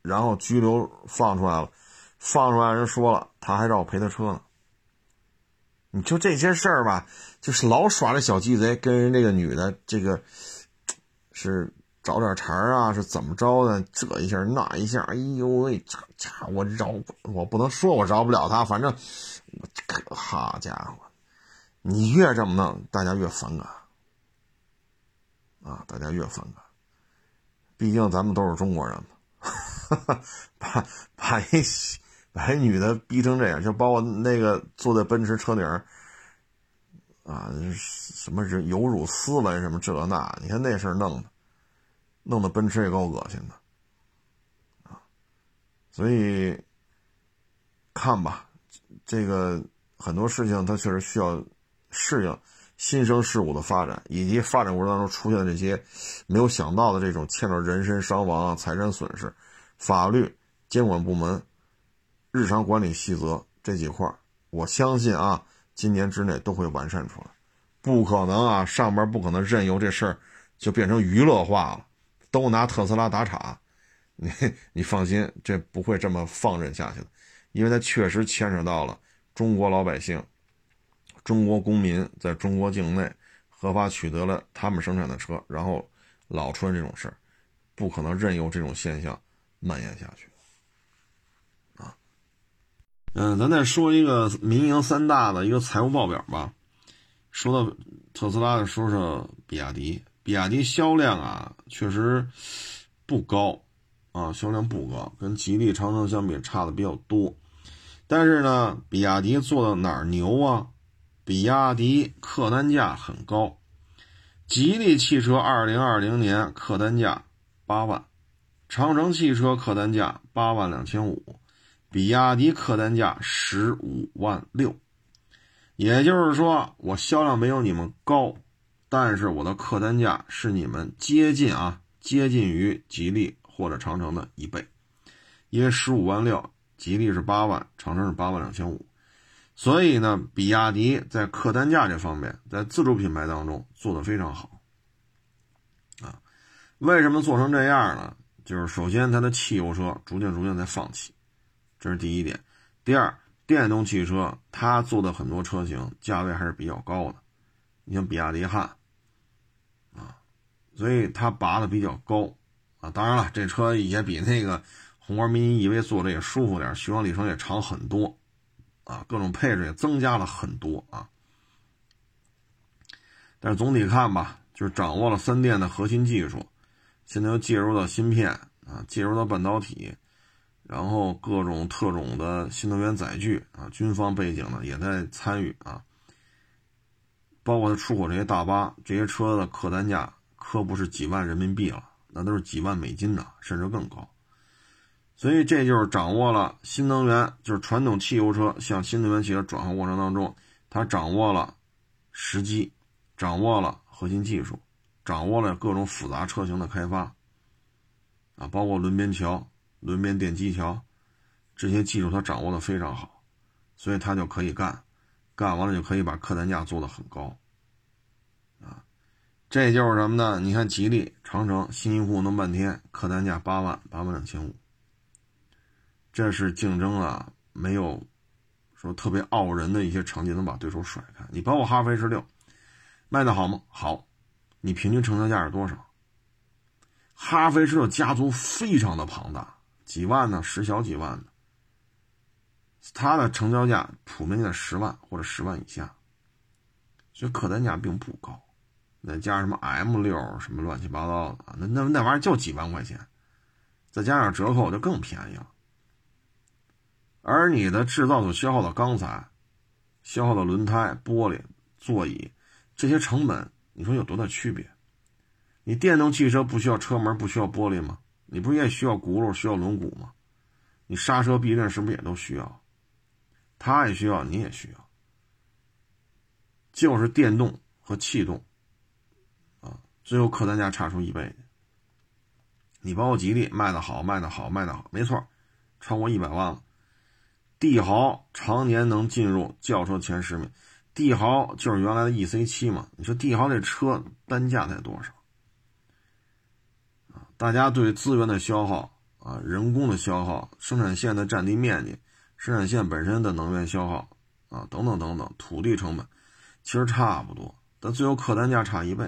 然后拘留放出来了，放出来人说了，他还让我赔他车呢。你就这些事儿吧，就是老耍这小鸡贼，跟人这个女的这个是找点茬啊，是怎么着的？这一下那一下，哎呦喂，这家伙我饶我不能说我饶不了他，反正好家伙。你越这么弄，大家越反感啊！大家越反感，毕竟咱们都是中国人嘛。把把一把一女的逼成这样，就包括那个坐在奔驰车顶啊，什么是有辱斯文什么这那，你看那事儿弄的，弄得奔驰也够恶心的啊。所以看吧，这个很多事情它确实需要。适应新生事物的发展，以及发展过程当中出现的这些没有想到的这种牵扯人身伤亡、财产损失，法律监管部门、日常管理细则这几块我相信啊，今年之内都会完善出来。不可能啊，上边不可能任由这事儿就变成娱乐化了，都拿特斯拉打岔。你你放心，这不会这么放任下去的，因为它确实牵扯到了中国老百姓。中国公民在中国境内合法取得了他们生产的车，然后老出现这种事儿，不可能任由这种现象蔓延下去。啊，嗯，咱再说一个民营三大的一个财务报表吧。说到特斯拉，说说比亚迪。比亚迪销量啊，确实不高啊，销量不高，跟吉利、长城相比差的比较多。但是呢，比亚迪做的哪儿牛啊？比亚迪客单价很高，吉利汽车二零二零年客单价八万，长城汽车客单价八万两千五，比亚迪客单价十五万六。也就是说，我销量没有你们高，但是我的客单价是你们接近啊，接近于吉利或者长城的一倍，因为十五万六，吉利是八万，长城是八万两千五。所以呢，比亚迪在客单价这方面，在自主品牌当中做的非常好，啊，为什么做成这样呢？就是首先，它的汽油车逐渐逐渐在放弃，这是第一点。第二，电动汽车它做的很多车型价位还是比较高的，你像比亚迪汉，啊，所以它拔的比较高，啊，当然了，这车也比那个宏光 mini EV 坐着也舒服点，续航里程也长很多。啊，各种配置也增加了很多啊，但是总体看吧，就是掌握了三电的核心技术，现在又介入到芯片啊，介入到半导体，然后各种特种的新能源载具啊，军方背景的也在参与啊，包括它出口这些大巴，这些车的客单价可不是几万人民币了，那都是几万美金呢，甚至更高。所以这就是掌握了新能源，就是传统汽油车向新能源汽车转换过程当中，它掌握了时机，掌握了核心技术，掌握了各种复杂车型的开发，啊，包括轮边桥、轮边电机桥，这些技术它掌握的非常好，所以它就可以干，干完了就可以把客单价做得很高，啊，这就是什么呢？你看吉利、长城、辛辛苦苦弄半天，客单价八万、八万两千五。这是竞争啊，没有说特别傲人的一些成绩能把对手甩开。你包括哈弗 H 六卖的好吗？好，你平均成交价是多少？哈弗 H 六家族非常的庞大，几万呢，十小几万的，它的成交价普遍在十万或者十万以下，所以客单价并不高。再加上什么 M 六什么乱七八糟的，那那那玩意儿就几万块钱，再加上折扣就更便宜了。而你的制造所消耗的钢材、消耗的轮胎、玻璃、座椅这些成本，你说有多大区别？你电动汽车不需要车门、不需要玻璃吗？你不也需要轱辘、需要轮毂吗？你刹车避震是不是也都需要？它也需要，你也需要，就是电动和气动啊，最后客单价差出一倍。你包括吉利卖的好，卖的好，卖的好，没错，超过一百万了。帝豪常年能进入轿车前十名，帝豪就是原来的 E C 七嘛？你说帝豪这车单价才多少？啊，大家对资源的消耗啊，人工的消耗，生产线的占地面积，生产线本身的能源消耗啊，等等等等，土地成本其实差不多，但最后客单价差一倍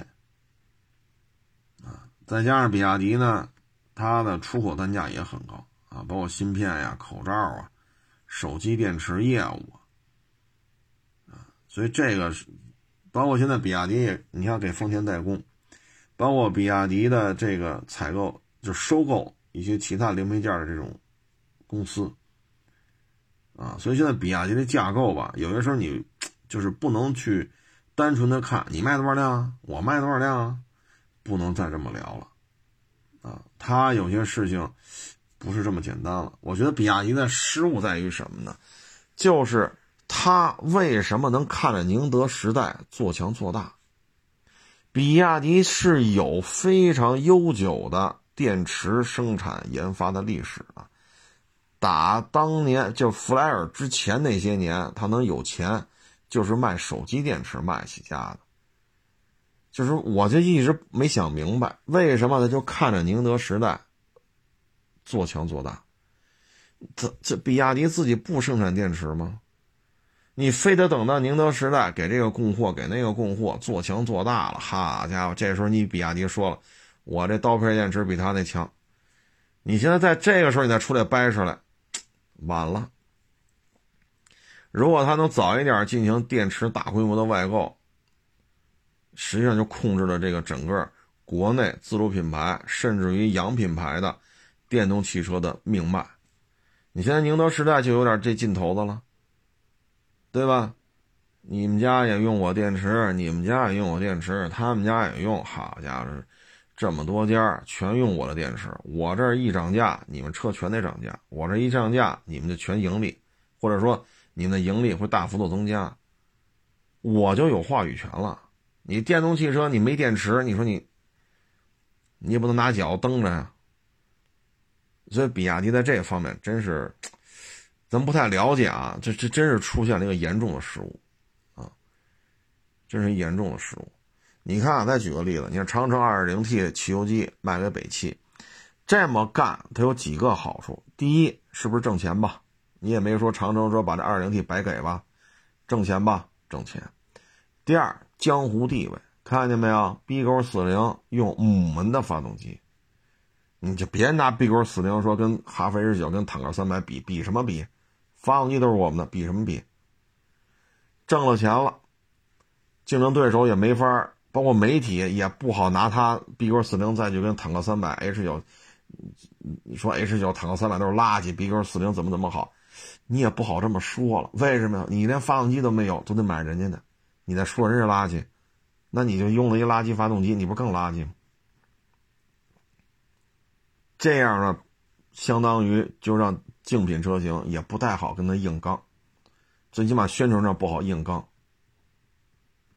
啊，再加上比亚迪呢，它的出口单价也很高啊，包括芯片呀、口罩啊。手机电池业务啊，所以这个是包括现在比亚迪也，你看给丰田代工，包括比亚迪的这个采购，就收购一些其他零配件的这种公司啊，所以现在比亚迪的架构吧，有些时候你就是不能去单纯的看你卖多少辆，我卖多少辆，不能再这么聊了啊，他有些事情。不是这么简单了。我觉得比亚迪的失误在于什么呢？就是它为什么能看着宁德时代做强做大？比亚迪是有非常悠久的电池生产研发的历史啊。打当年就弗莱尔之前那些年，它能有钱，就是卖手机电池卖起家的。就是我就一直没想明白，为什么他就看着宁德时代。做强做大，这这比亚迪自己不生产电池吗？你非得等到宁德时代给这个供货，给那个供货，做强做大了，好家伙，这时候你比亚迪说了，我这刀片电池比他那强，你现在在这个时候你再出来掰扯来，晚了。如果他能早一点进行电池大规模的外购，实际上就控制了这个整个国内自主品牌，甚至于洋品牌的。电动汽车的命脉，你现在宁德时代就有点这劲头子了，对吧？你们家也用我电池，你们家也用我电池，他们家也用，好家伙，这么多家全用我的电池，我这一涨价，你们车全得涨价；我这一降价，你们就全盈利，或者说你们的盈利会大幅度增加，我就有话语权了。你电动汽车你没电池，你说你，你也不能拿脚蹬着呀。所以比亚迪在这方面真是，咱不太了解啊，这这真是出现了一个严重的失误，啊，这是严重的失误。你看，啊再举个例子，你看长城 2.0T 汽油机卖给北汽，这么干它有几个好处？第一，是不是挣钱吧？你也没说长城说把这 2.0T 白给吧，挣钱吧？挣钱。第二，江湖地位，看见没有？B 勾四零用五门的发动机。你就别拿 B 勾四零说跟哈弗 H 九跟坦克三百比，比什么比？发动机都是我们的，比什么比？挣了钱了，竞争对手也没法，包括媒体也不好拿它 B 勾四零再去跟坦克三百 H 九，你说 H 九坦克三百都是垃圾，B 勾四零怎么怎么好？你也不好这么说了。为什么呀？你连发动机都没有，都得买人家的，你再说人家垃圾，那你就用了一垃圾发动机，你不更垃圾吗？这样呢，相当于就让竞品车型也不太好跟他硬刚，最起码宣传上不好硬刚，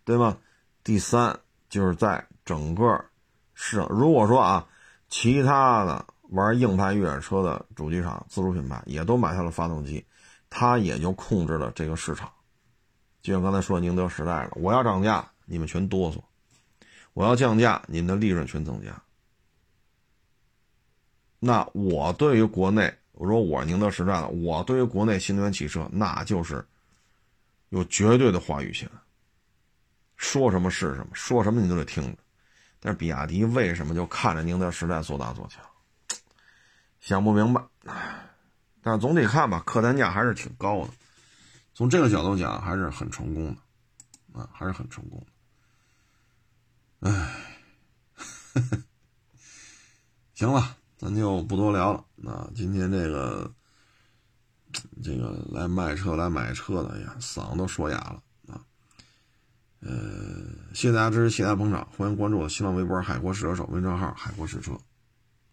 对吧？第三就是在整个市场，如果说啊，其他的玩硬派越野车的主机厂、自主品牌也都买下了发动机，它也就控制了这个市场。就像刚才说宁德时代了，我要涨价，你们全哆嗦；我要降价，你们的利润全增加。那我对于国内，我说我是宁德时代的，我对于国内新能源汽车，那就是有绝对的话语权，说什么是什么，说什么你都得听着。但是比亚迪为什么就看着宁德时代做大做强？想不明白。但总体看吧，客单价还是挺高的，从这个角度讲，还是很成功的，啊，还是很成功的。唉，行了。咱就不多聊了。那今天这个，这个来卖车、来买车的，哎呀，嗓子都说哑了啊。呃，谢谢大家支持，谢谢大家捧场，欢迎关注我新浪微博“海阔试车手”微信账号“海阔试车”。